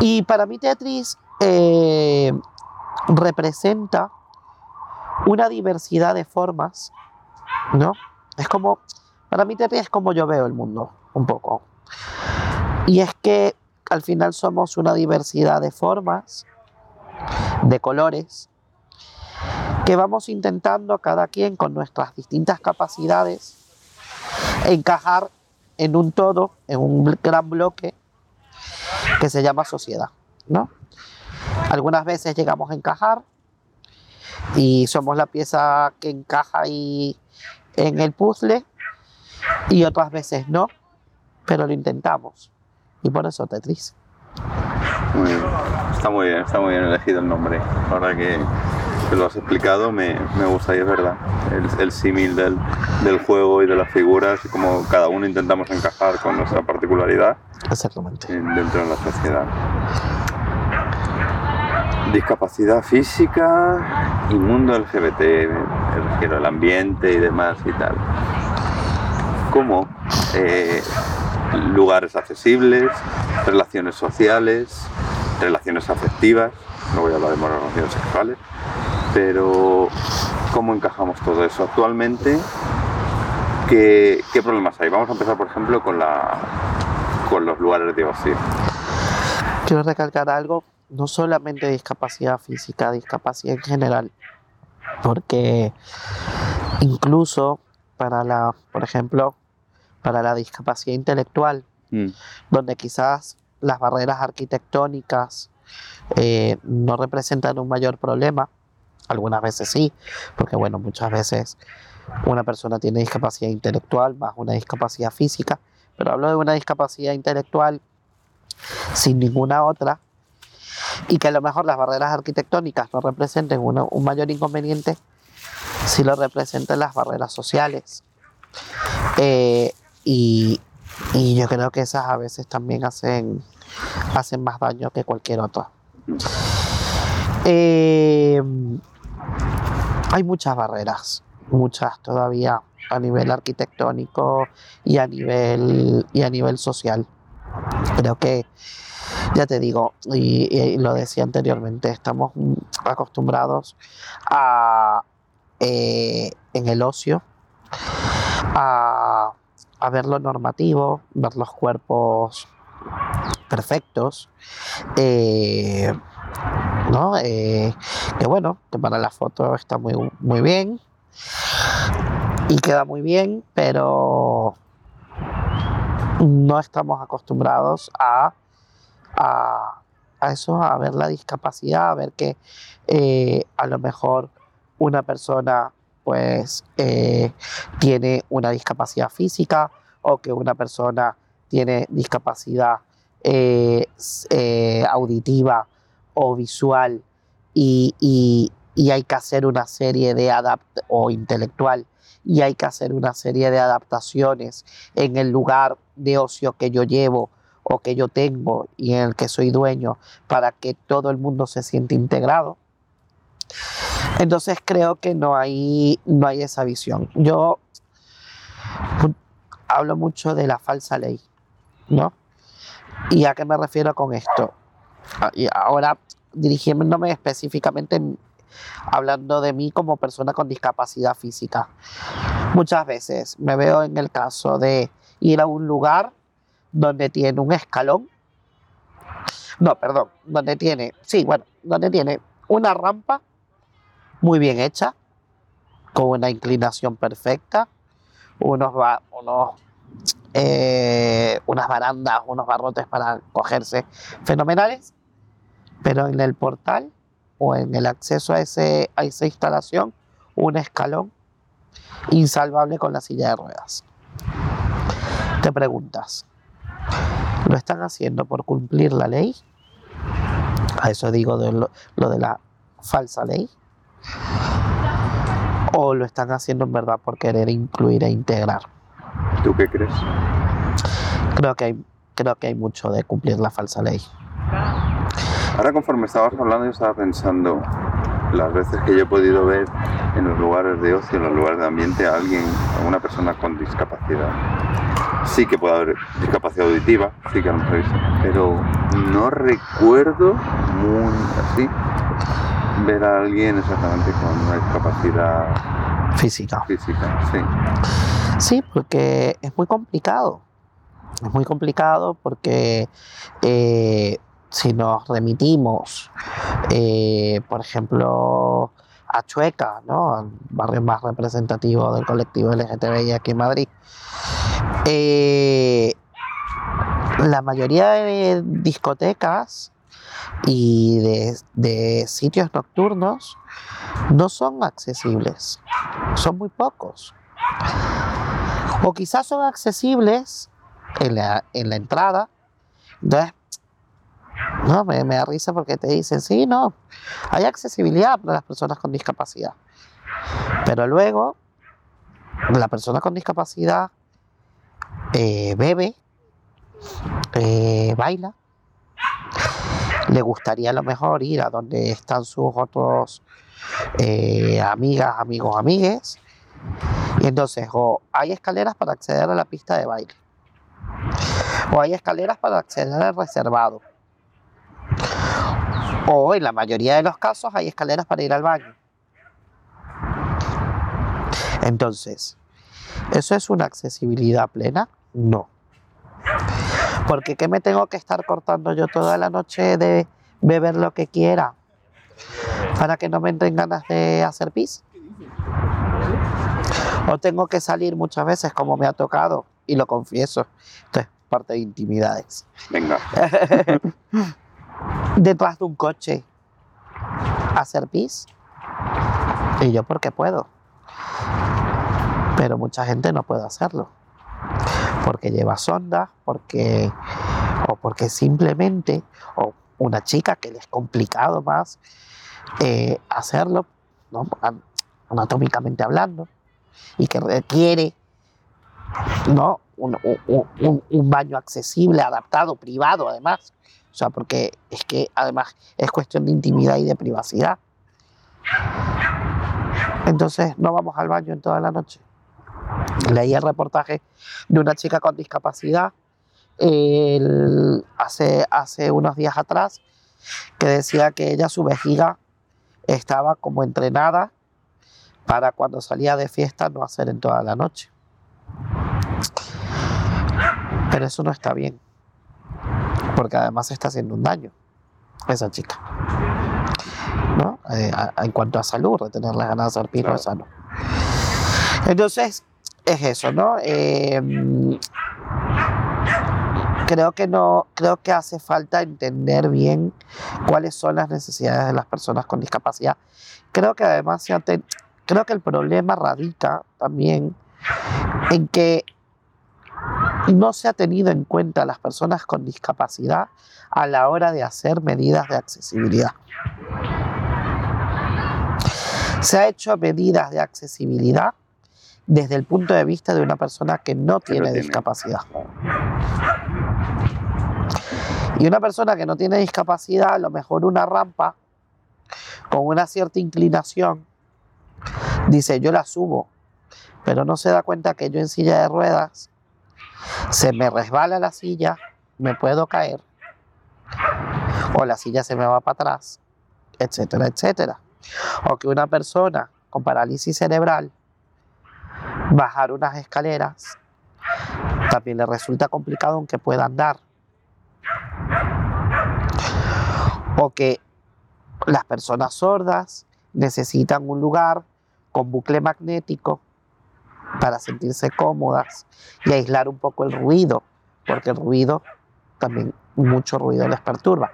Y para mí Tetris eh, representa una diversidad de formas, ¿no? Es como, para mí Tetris es como yo veo el mundo, un poco. Y es que al final somos una diversidad de formas, de colores, que vamos intentando cada quien con nuestras distintas capacidades encajar en un todo, en un gran bloque que se llama sociedad, ¿no? Algunas veces llegamos a encajar y somos la pieza que encaja ahí en el puzzle y otras veces no, pero lo intentamos y por eso Tetris. Muy Está muy bien, está muy bien elegido el nombre. Ahora que lo has explicado, me, me gusta y es verdad. El, símil del, del, juego y de las figuras, y como cada uno intentamos encajar con nuestra particularidad Exactamente. dentro de la sociedad. Discapacidad física y mundo LGBT, el, el ambiente y demás y tal. ¿Cómo? Eh, lugares accesibles, relaciones sociales, relaciones afectivas, no voy a hablar de relaciones sexuales, pero ¿cómo encajamos todo eso actualmente? ¿Qué, problemas hay? Vamos a empezar, por ejemplo, con, la, con los lugares de ocio. Quiero recalcar algo, no solamente discapacidad física, discapacidad en general, porque incluso para la, por ejemplo, para la discapacidad intelectual, mm. donde quizás las barreras arquitectónicas eh, no representan un mayor problema, algunas veces sí, porque bueno, muchas veces una persona tiene discapacidad intelectual más una discapacidad física, pero hablo de una discapacidad intelectual sin ninguna otra y que a lo mejor las barreras arquitectónicas no representen un mayor inconveniente, si lo representan las barreras sociales. Eh, y, y yo creo que esas a veces también hacen, hacen más daño que cualquier otra. Eh, hay muchas barreras, muchas todavía a nivel arquitectónico y a nivel, y a nivel social. Creo que, ya te digo, y, lo decía anteriormente, estamos acostumbrados a, eh, en el ocio, a a ver lo normativo, ver los cuerpos perfectos, eh, ¿no? Eh, que bueno, que para la foto está muy, muy bien y queda muy bien, pero no estamos acostumbrados a, a, eso, a ver la discapacidad, a ver que eh, a lo mejor una persona pues eh, tiene una discapacidad física o que una persona tiene discapacidad eh, auditiva o visual y, y, hay que hacer una serie de adapt o intelectual y hay que hacer una serie de adaptaciones en el lugar de ocio que yo llevo o que yo tengo y en el que soy dueño para que todo el mundo se siente integrado. Entonces creo que no hay, no hay esa visión. Yo hablo mucho de la falsa ley, ¿no? ¿Y a qué me refiero con esto? Ah, y ahora dirigiéndome específicamente hablando de mí como persona con discapacidad física. Muchas veces me veo en el caso de ir a un lugar donde tiene un escalón. No, perdón, donde tiene, sí, bueno, donde tiene una rampa muy bien hecha, con una inclinación perfecta, unos, unos eh, unas barandas, unos barrotes para cogerse fenomenales, pero en el portal o en el acceso a, ese, a esa instalación, un escalón insalvable con la silla de ruedas. Te preguntas, ¿lo están haciendo por cumplir la ley? A eso digo de lo, lo de la falsa ley. ¿O lo están haciendo en verdad por querer incluir e integrar? ¿Tú qué crees? Creo que hay, creo que hay mucho de cumplir la falsa ley. Ahora conforme estabas hablando yo estaba pensando las veces que yo he podido ver en los lugares de ocio, en los lugares de ambiente a alguien, a una persona con discapacidad. Sí que puede haber discapacidad auditiva, sí que a lo mejor pero no recuerdo muy así ver a alguien exactamente con una discapacidad física. Física, sí. Sí, porque es muy complicado. Es muy complicado porque eh, si nos remitimos, eh, por ejemplo, a Chueca, ¿no? barrio más representativo del colectivo LGTBI aquí en Madrid, eh, la mayoría de discotecas y de, sitios nocturnos no son accesibles, son muy pocos. O quizás son accesibles en la, en la entrada, entonces no, me, me, da risa porque te dicen, sí, no, hay accesibilidad para las personas con discapacidad. Pero luego, la persona con discapacidad eh, bebe, eh, baila, le gustaría a lo mejor ir a donde están sus otros eh, amigas, amigos, amigues. Y entonces, o hay escaleras para acceder a la pista de baile, o hay escaleras para acceder al reservado, o en la mayoría de los casos hay escaleras para ir al baño. Entonces, ¿eso es una accesibilidad plena? No. Porque ¿qué me tengo que estar cortando yo toda la noche de beber lo que quiera? Para que no me entren ganas de hacer pis. O tengo que salir muchas veces como me ha tocado, y lo confieso. Esto es parte de intimidades. Venga. Detrás de un coche hacer pis. Y yo porque puedo. Pero mucha gente no puede hacerlo porque lleva sonda, porque, o porque simplemente, o una chica que le es complicado más eh, hacerlo, anatómicamente hablando, y que requiere ¿no? Un, un, baño accesible, adaptado, privado además. O sea, porque es que además es cuestión de intimidad y de privacidad. Entonces no vamos al baño en toda la noche. Leí el reportaje de una chica con discapacidad hace, hace unos días atrás que decía que ella, su vejiga, estaba como entrenada para cuando salía de fiesta no hacer en toda la noche. Pero eso no está bien. Porque además está haciendo un daño esa chica. ¿No? Eh, a- en cuanto a salud, retener las ganas de hacer pis no es sano. Entonces, es eso, ¿no? Eh, creo que no, creo que hace falta entender bien cuáles son las necesidades de las personas con discapacidad. Creo que además creo que el problema radica también en que no se ha tenido en cuenta a las personas con discapacidad a la hora de hacer medidas de accesibilidad. Se ha hecho medidas de accesibilidad desde el punto de vista de una persona que no tiene tiene. discapacidad. Y una persona que no tiene discapacidad, a lo mejor una rampa con una cierta inclinación, dice yo la subo, pero no se da cuenta que yo en silla de ruedas se me resbala la silla, me puedo caer, o la silla se me va para atrás, etcétera, etcétera. O que una persona con parálisis cerebral bajar unas escaleras también le resulta complicado aunque pueda andar. O que las personas sordas necesitan un lugar con bucle magnético para sentirse cómodas y aislar un poco el ruido, porque el ruido también mucho ruido les perturba.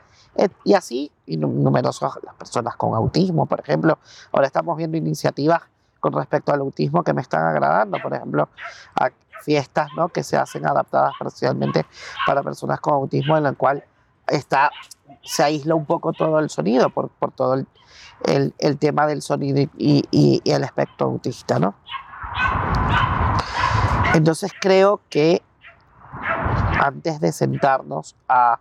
Y así, y nu- numerosas las personas con autismo, por ejemplo. Ahora estamos viendo iniciativas con respecto al autismo que me están agradando, por ejemplo, a fiestas ¿no? que se hacen adaptadas parcialmente para personas con autismo, en la cual está, se aísla un poco todo el sonido por, por todo el, el- el tema del sonido y, y- y el aspecto autista. ¿no? Entonces creo que antes de sentarnos a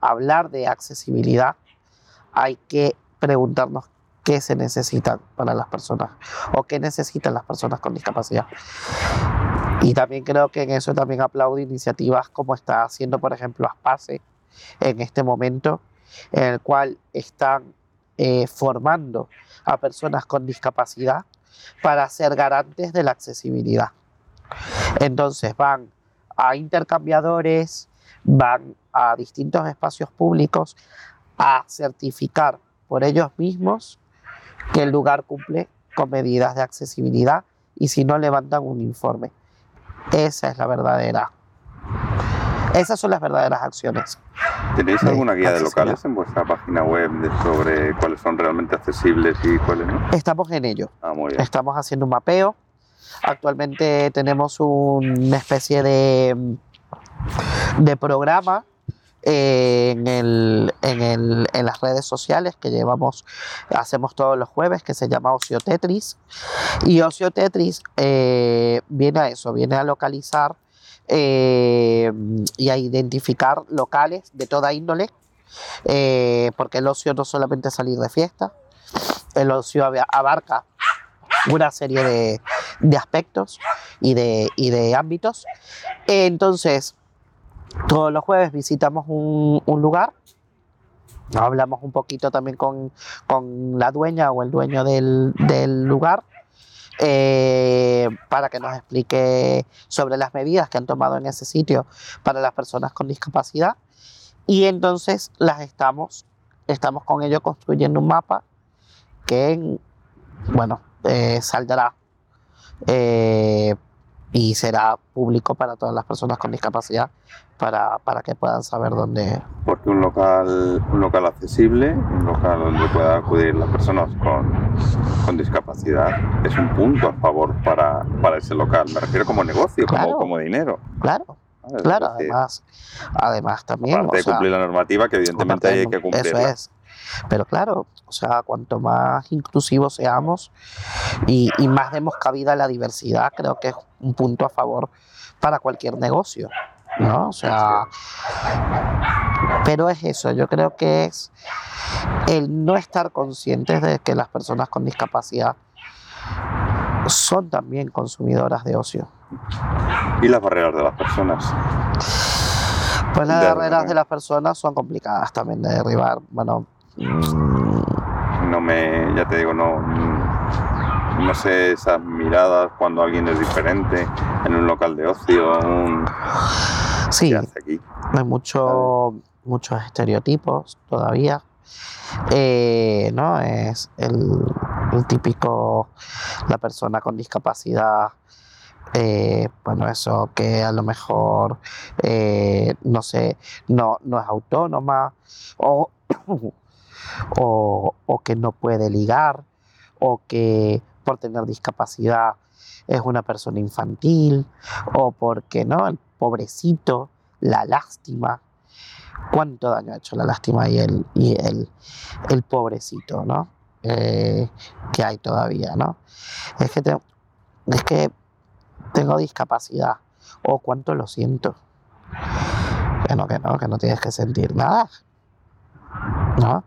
hablar de accesibilidad, hay que preguntarnos qué se necesitan para las personas o qué necesitan las personas con discapacidad. Y también creo que en eso también aplaudo iniciativas como está haciendo, por ejemplo, Aspace en este momento, en el cual están eh, formando a personas con discapacidad para ser garantes de la accesibilidad. Entonces van a intercambiadores, van a distintos espacios públicos a certificar por ellos mismos que el lugar cumple con medidas de accesibilidad y si no levantan un informe. Esa es la verdadera. Esas son las verdaderas acciones. ¿Tenéis alguna guía de locales en vuestra página web de- sobre cuáles son realmente accesibles y cuáles no? Estamos en ello. Ah, muy bien. Estamos haciendo un mapeo. Actualmente tenemos una especie de, de programa eh, en, el- en el- en las redes sociales que llevamos, hacemos todos los jueves, que se llama Ocio Tetris. Y Ocio Tetris eh, viene a eso, viene a localizar eh, y a identificar locales de toda índole, eh, porque el ocio no solamente es salir de fiesta, el ocio ab- abarca una serie de, de aspectos y de, y de ámbitos. Entonces, todos los jueves visitamos un, un lugar, hablamos un poquito también con, con la dueña o el dueño del, del lugar. Eh, para que nos explique sobre las medidas que han tomado en ese sitio para las personas con discapacidad. Y entonces las estamos estamos con ello construyendo un mapa que bueno eh, saldrá eh, y será público para todas las personas con discapacidad para, para que puedan saber dónde Porque un local, un local accesible, un local donde puedan acudir las personas con, con discapacidad, es un punto a favor para, para ese local. Me refiero como negocio, Claro. como, como dinero. claro claro además además también aparte o de sea, cumplir la normativa, que evidentemente hay que cumplirla. Eso es. Pero claro, o sea, cuanto más inclusivos seamos y, y más demos cabida a la diversidad, creo que es un punto a favor para cualquier negocio. ¿no? O sea, pero es eso, yo creo que es el no estar conscientes de que las personas con discapacidad son también consumidoras de ocio. Y las barreras de las personas. Pues las De- barreras de las personas son complicadas también de derribar. Bueno, No me, ya te digo, no, no sé esas miradas cuando alguien es diferente en un local de ocio. un- Sí, ¿Qué hace aquí? hay mucho, muchos estereotipos todavía. Eh, ¿no? Es el, el típico, la persona con discapacidad, eh, bueno, eso que a lo mejor, eh, no sé, no, no es autónoma o, o, o que no puede ligar o que por tener discapacidad es una persona infantil o porque, ¿no? El pobrecito, la lástima. ¿Cuánto daño ha hecho la lástima y el, y el, el pobrecito, ¿no? Eh, que hay todavía, ¿no? Es que, es que tengo discapacidad. O cuánto lo siento. Que no, que no, que no tienes que sentir nada. ¿No?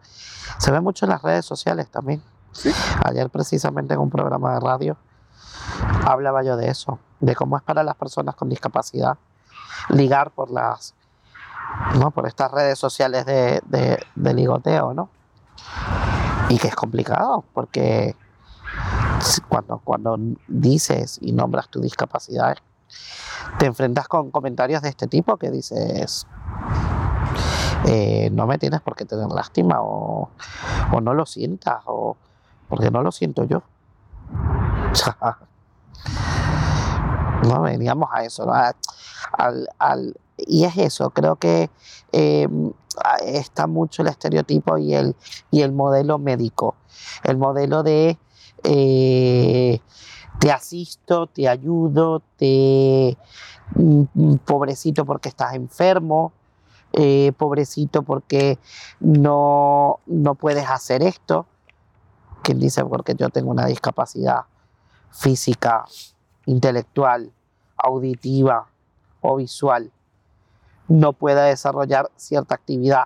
Se ve mucho en las redes sociales también. Sí. Ayer precisamente en un programa de radio hablaba yo de eso, de cómo es para las personas con discapacidad ligar por las no por estas redes sociales de, de- de ligoteo, ¿no? Y que es complicado, porque cuando, cuando dices y nombras tu discapacidad, te enfrentas con comentarios de este tipo que dices, eh, no me tienes por qué tener lástima o, no lo sientas o porque no lo siento yo. No veníamos a eso, ¿no? Y es eso, creo que eh, está mucho el estereotipo y el, modelo médico, el modelo de eh, te asisto, te ayudo, te mm, pobrecito porque estás enfermo, eh, pobrecito porque no, no puedes hacer esto. Quien dice porque yo tengo una discapacidad física, intelectual, auditiva o visual, no pueda desarrollar cierta actividad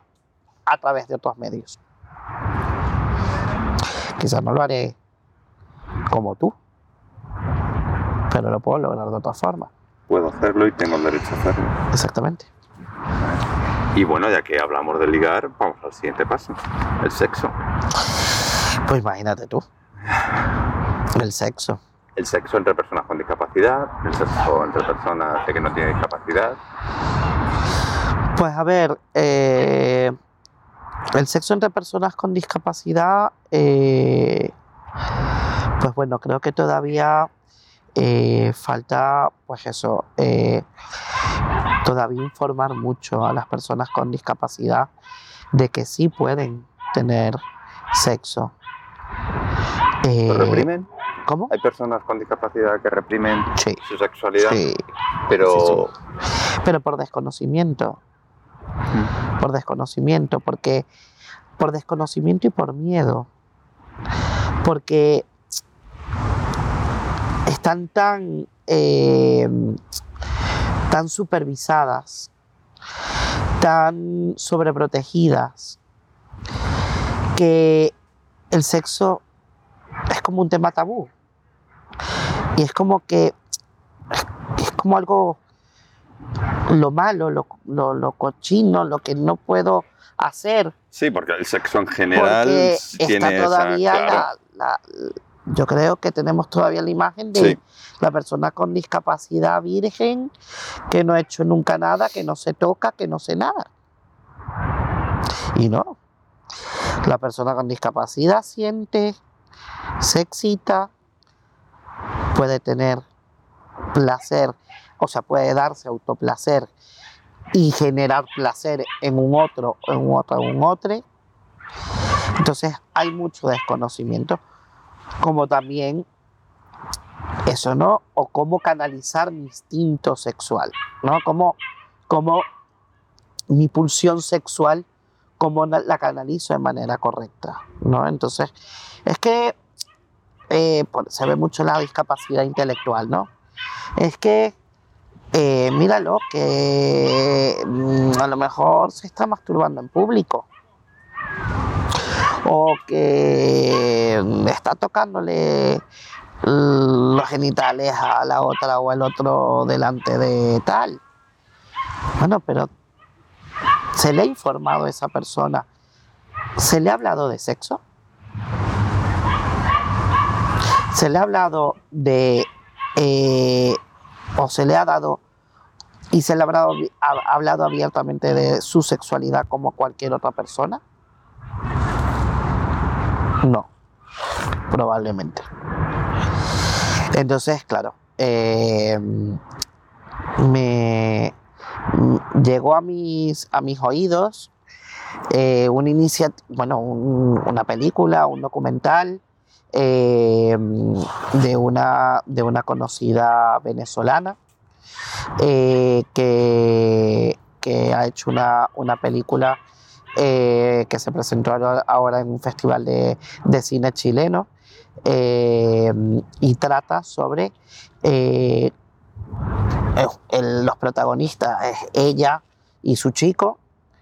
a través de otros medios. Quizás no lo haré como tú, pero lo puedo lograr de otra forma. Puedo hacerlo y tengo el derecho a hacerlo. Exactamente. Y bueno, ya que hablamos de ligar, vamos al siguiente paso. El sexo. Pues imagínate tú. El sexo. El sexo entre personas con discapacidad, el sexo entre personas de que no tienen discapacidad. Pues a ver, eh, el sexo entre personas con discapacidad, eh, pues bueno, creo que todavía eh, falta, pues eso, todavía informar mucho a las personas con discapacidad de que sí pueden tener sexo. Eh, ¿Lo reprimen? ¿Cómo? Hay personas con discapacidad que reprimen Sí, su sexualidad, sí, pero sí, pero por desconocimiento. por desconocimiento, porque por desconocimiento y por miedo, porque están tan eh, tan supervisadas, tan sobreprotegidas, que el sexo es como un tema tabú y es como que es como algo lo malo, lo, lo, lo cochino, lo que no puedo hacer. sí, porque el sexo en general Porque tiene está todavía esa, claro, la, la- Yo creo que tenemos todavía la imagen de Sí. la persona con discapacidad virgen, que no ha hecho nunca nada, que no se toca, que no sé nada. Y no. La persona con discapacidad siente, se excita, puede tener placer, o sea, puede darse autoplacer y generar placer en un otro, en un otro, en un otro. Entonces hay mucho desconocimiento, como también eso, ¿no? O cómo canalizar mi instinto sexual, ¿no? Cómo, cómo mi pulsión sexual, cómo la canalizo de manera correcta, ¿no? Entonces, es que eh, se ve mucho la discapacidad intelectual, ¿no? Es que, eh, míralo, que mm, a lo mejor se está masturbando en público. O que está tocándole los genitales a la otra o al otro delante de tal. Bueno, pero se le ha informado a esa persona. ¿Se le ha hablado de sexo? ¿Se le ha hablado de... eh, o se le ha dado y se le habrá hablado abiertamente de su sexualidad como cualquier otra persona. No, probablemente. Entonces, claro, eh, me llegó a mis, a mis oídos eh, una bueno, una película, un documental eh, de, una, de una conocida venezolana que, que, ha hecho una, una película que se presentó ahora en un festival de, cine chileno eh, y trata sobre eh, los protagonistas, ella y su chico,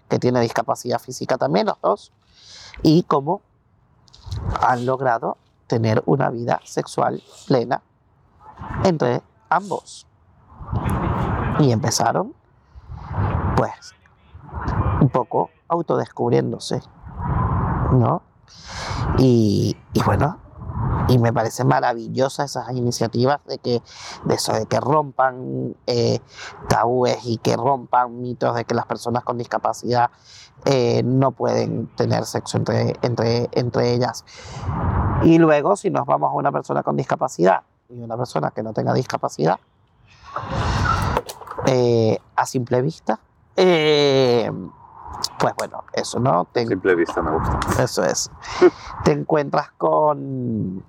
que tiene discapacidad física también, los dos, y cómo han logrado tener una vida sexual plena entre ambos. Y empezaron, pues, un poco autodescubriéndose, ¿no? Y, bueno, y me parece maravillosa esas iniciativas de que de eso de que rompan eh, tabúes y que rompan mitos de que las personas con discapacidad eh, no pueden tener sexo entre, entre, entre ellas y luego si nos vamos a una persona con discapacidad y una persona que no tenga discapacidad eh, a simple vista pues bueno, eso, ¿no? Simple vista me gusta. Eso es. te encuentras con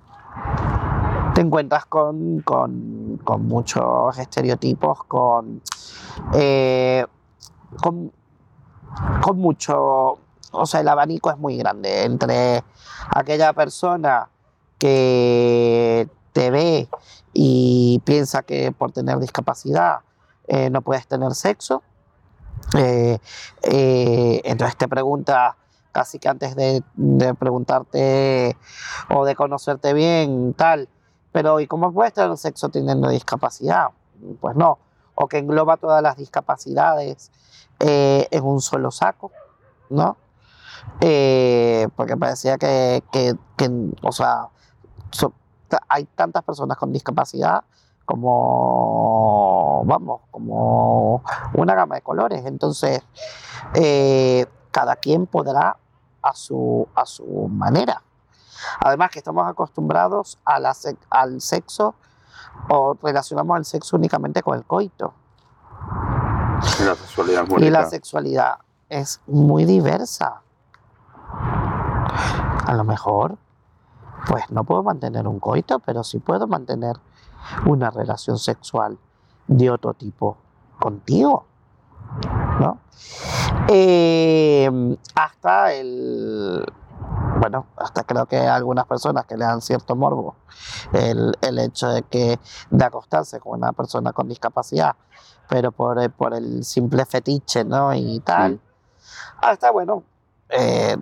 te encuentras con, muchos estereotipos, eh, con, con, mucho, o sea, el abanico es muy grande entre aquella persona que te ve y piensa que por tener discapacidad eh, no puedes tener sexo. Eh, entonces te pregunta, casi que antes de, preguntarte o de conocerte bien, tal. Pero ¿y cómo puedes tener sexo teniendo discapacidad? Pues no. O que engloba todas las discapacidades eh, en un solo saco, ¿no? Eh, porque parecía que, o sea, hay tantas personas con discapacidad como, vamos, como una gama de colores. Entonces, eh, cada quien podrá a su, a su manera. Además que estamos acostumbrados a la, al sexo o relacionamos el sexo únicamente con el coito. Y la sexualidad, y la sexualidad es muy diversa. A lo mejor, pues no puedo mantener un coito, pero sí puedo mantener una relación sexual de otro tipo contigo. ¿no? Eh, hasta el, bueno, hasta creo que algunas personas que le dan cierto morbo el, el, hecho de que de acostarse con una persona con discapacidad, pero por, por el simple fetiche, ¿no? Y tal. Hasta, bueno, eh,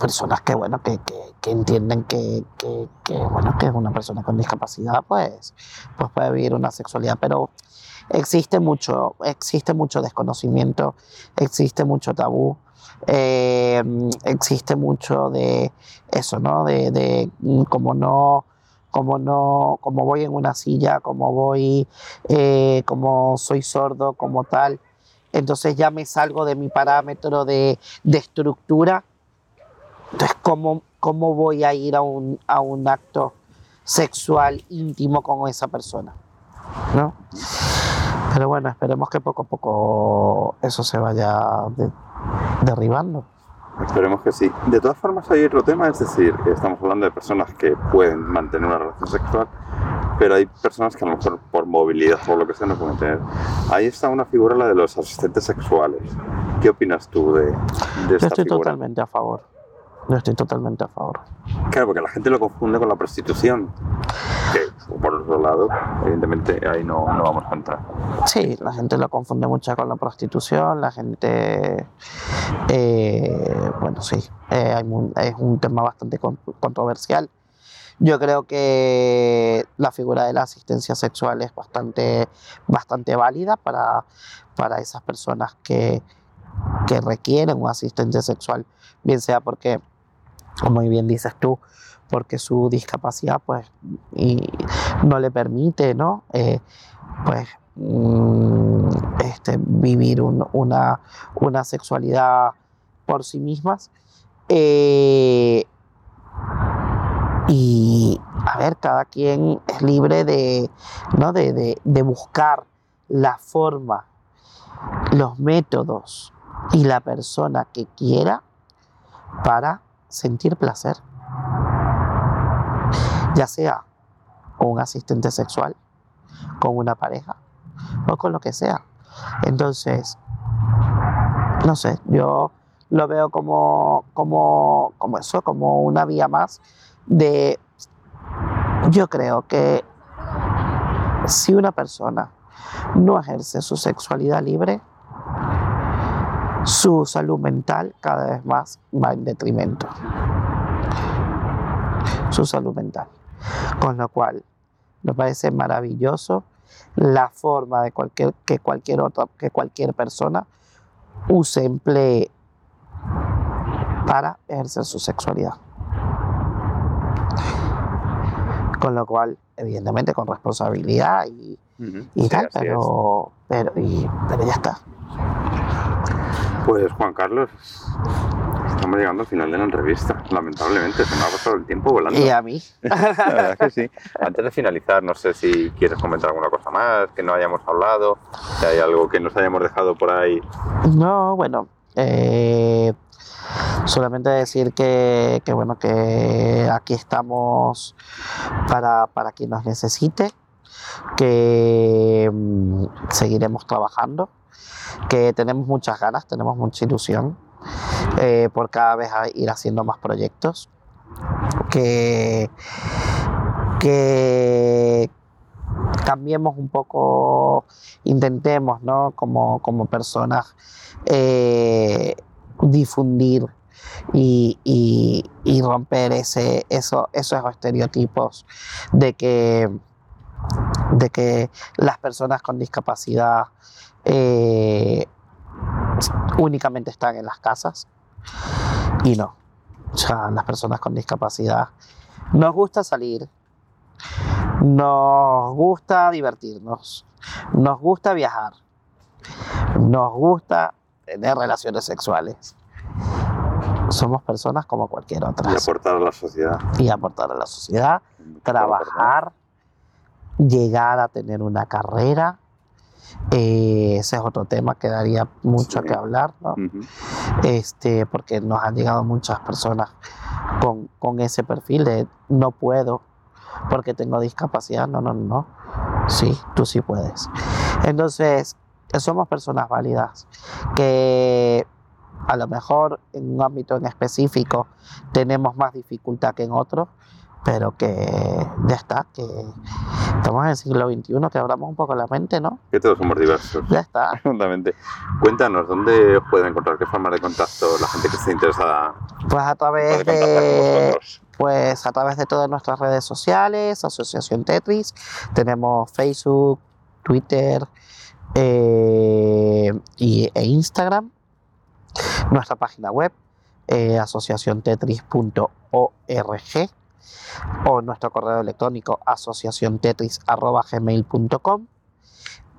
personas que, bueno, que, que, entienden que, bueno, que una persona con discapacidad, pues, pues puede vivir una sexualidad, pero existe mucho, existe mucho desconocimiento, existe mucho tabú, eh, existe mucho de eso, ¿no? De, de mm, como no como no, como voy en una silla, como voy, eh, como soy sordo, como tal, entonces ya me salgo de mi parámetro de estructura. Entonces, ¿cómo, ¿cómo voy a ir a un, a un acto sexual íntimo con esa persona? ¿No? Pero bueno, esperemos que poco a poco eso se vaya derribando. Esperemos que sí. De todas formas hay otro tema, es decir, estamos hablando de personas que pueden mantener una relación sexual, pero hay personas que a lo mejor por movilidad o lo que sea no pueden tener. Ahí está una figura, la de los asistentes sexuales. ¿Qué opinas tú de, de esta Yo estoy totalmente a favor. Yo estoy totalmente a favor. Claro, porque la gente lo confunde con la prostitución. Que, por otro lado, evidentemente ahí no, no vamos a entrar. Sí, la gente lo confunde mucho con la prostitución. La gente. Eh, bueno, sí, eh, es un tema bastante controversial. Yo creo que la figura de la asistencia sexual es bastante, bastante válida para, para esas personas que, que requieren un asistente sexual, bien sea porque como bien dices tú, porque su discapacidad pues y no le permite, ¿no? Eh, pues mm, este, vivir un- una, una sexualidad por sí mismas. Eh, y a ver, cada quien es libre de, ¿no? de, de- de buscar la forma, los métodos y la persona que quiera para sentir placer. Ya sea con un asistente sexual, con una pareja o con lo que sea. Entonces, no sé, yo lo veo como, como, como eso, como una vía más de... Yo creo que si una persona no ejerce su sexualidad libre, su salud mental cada vez más va en detrimento. Su salud mental. Con lo cual, me parece maravilloso la forma de cualquier, que cualquier otra, que cualquier persona use, emplee para ejercer su sexualidad. Con lo cual, evidentemente, con responsabilidad y, Ujú. y Sí, tal, pero, pero, y- pero ya está. Pues Juan Carlos, estamos llegando al final de la entrevista. Lamentablemente, se me ha pasado el tiempo volando. Y a mí, La verdad es que sí. Antes de finalizar, no sé si quieres comentar alguna cosa más que no hayamos hablado, si hay algo que nos hayamos dejado por ahí. No, bueno, eh, solamente decir que, que, bueno, que aquí estamos para, para quien nos necesite, que mm, seguiremos trabajando, que tenemos muchas ganas, tenemos mucha ilusión eh, por cada vez ir haciendo más proyectos, que, que cambiemos un poco, intentemos, ¿no? Como, como personas eh, difundir y, y- y romper ese, eso, esos estereotipos de que, de que las personas con discapacidad eh, únicamente están en las casas y no. O sea, las personas con discapacidad nos gusta salir, nos gusta divertirnos, nos gusta viajar, nos gusta tener relaciones sexuales. Somos personas como cualquier otra Y aportar a la sociedad. y aportar a la sociedad, trabajar, llegar a tener una carrera. Eh, ese es otro tema que daría mucho Sí. que hablar, ¿no? Ujú. este, porque nos han llegado muchas personas con, con ese perfil de no puedo porque tengo discapacidad. No, no, no. Sí, tú sí puedes. Entonces, somos personas válidas que a lo mejor en un ámbito en específico tenemos más dificultad que en otro, pero que ya está, que estamos en el siglo XXI, que abramos un poco la mente, ¿no? Que todos somos diversos. Ya está. Absolutamente. Cuéntanos, ¿dónde os pueden encontrar? ¿Qué formas de contacto la gente que esté interesada Pues a través de, pues a través de todas nuestras redes sociales, Asociación Tetris, tenemos Facebook, Twitter eh, y, e Instagram, nuestra página web, eh, asociaciontetris.org o nuestro correo electrónico asociaciontetris.gmail.com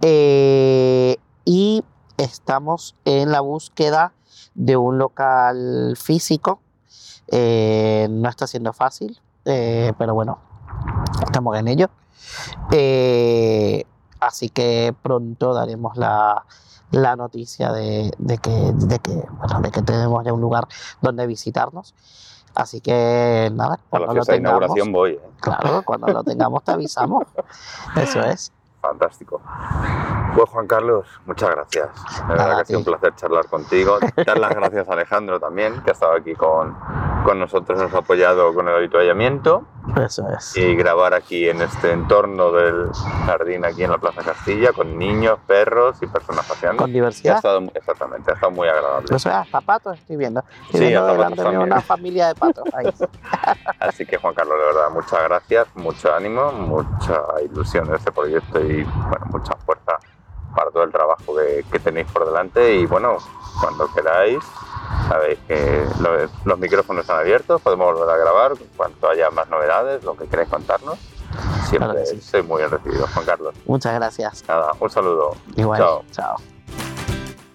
eh, y estamos en la búsqueda de un local físico eh, no está siendo fácil, eh, pero bueno, estamos en ello. Eh, así que pronto daremos la, la noticia de, de que, de, que, bueno, de que tenemos ya un lugar donde visitarnos. Así que nada, A la cuando lo tengamos, inauguración voy. ¿eh? claro, cuando lo tengamos te avisamos. Eso es. Fantástico. Pues Juan Carlos, muchas gracias. De verdad que ha sido un placer charlar contigo. Dar las gracias a Alejandro también, que ha estado aquí con, con nosotros, nos ha apoyado con el avituallamiento Eso es. y grabar aquí en este entorno del jardín, aquí en la Plaza Castilla, con niños, perros y personas paseando. Con Y ha diversidad. estado, exactamente, ha estado muy agradable. Eso es, hasta patos estoy viendo. Estoy Sí, viendo hasta patos también. una familia de patos ahí. Así que Juan Carlos, de verdad, muchas gracias, mucho ánimo, mucha ilusión en este proyecto y bueno, mucha fuerza para todo el trabajo que, que tenéis por delante y bueno, cuando queráis, sabéis que lo- los micrófonos están abiertos, podemos volver a grabar cuanto haya más novedades, lo que queráis contarnos. siempre Claro sí. soy muy bien recibido, Juan Carlos. Muchas gracias. Nada, un saludo. Igual. Chao. Chao.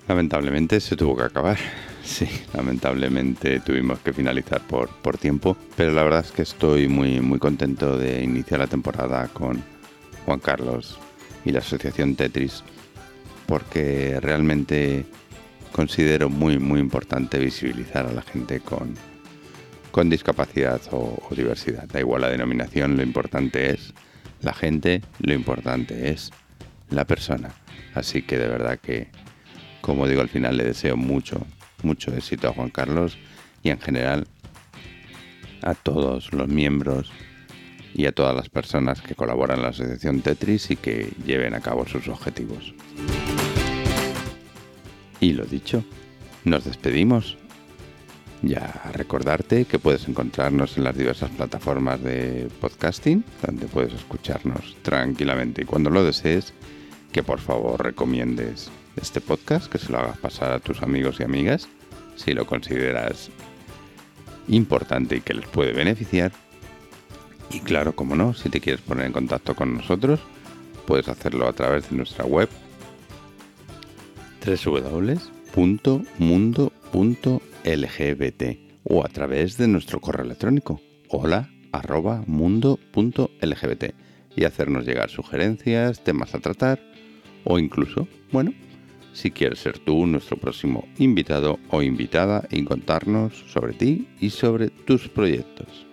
Lamentablemente se tuvo que acabar. Sí, lamentablemente tuvimos que finalizar por, por tiempo, pero la verdad es que estoy muy, muy contento de iniciar la temporada con Juan Carlos y la Asociación Tetris, porque realmente considero muy, muy importante visibilizar a la gente con, con discapacidad o, o diversidad. Da igual la denominación, lo importante es la gente, lo importante es la persona. Así que de verdad que como digo al final le deseo mucho, mucho éxito a Juan Carlos y en general a todos los miembros y a todas las personas que colaboran en la asociación Tetris y que lleven a cabo sus objetivos. Y lo dicho, nos despedimos. Ya recordarte que puedes encontrarnos en las diversas plataformas de podcasting, donde puedes escucharnos tranquilamente y cuando lo desees, que por favor recomiendes este podcast, que se lo hagas pasar a tus amigos y amigas, si lo consideras importante y que les puede beneficiar. Y claro, como no, si te quieres poner en contacto con nosotros, puedes hacerlo a través de nuestra web www.mundo.lgbt o a través de nuestro correo electrónico hola arroba y hacernos llegar sugerencias, temas a tratar o incluso, bueno, si quieres ser tú nuestro próximo invitado o invitada y contarnos sobre ti y sobre tus proyectos.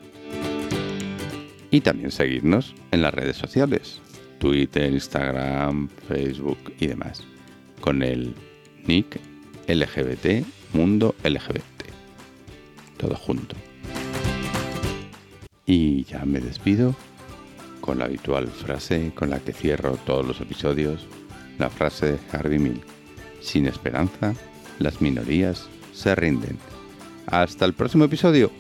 Y también seguirnos en las redes sociales, Twitter, Instagram, Facebook y demás, con el nick LGBT Mundo LGBT. Todo junto. Y ya me despido con la habitual frase con la que cierro todos los episodios, la frase de Harvey Milk. Sin esperanza, las minorías se rinden. Hasta el próximo episodio.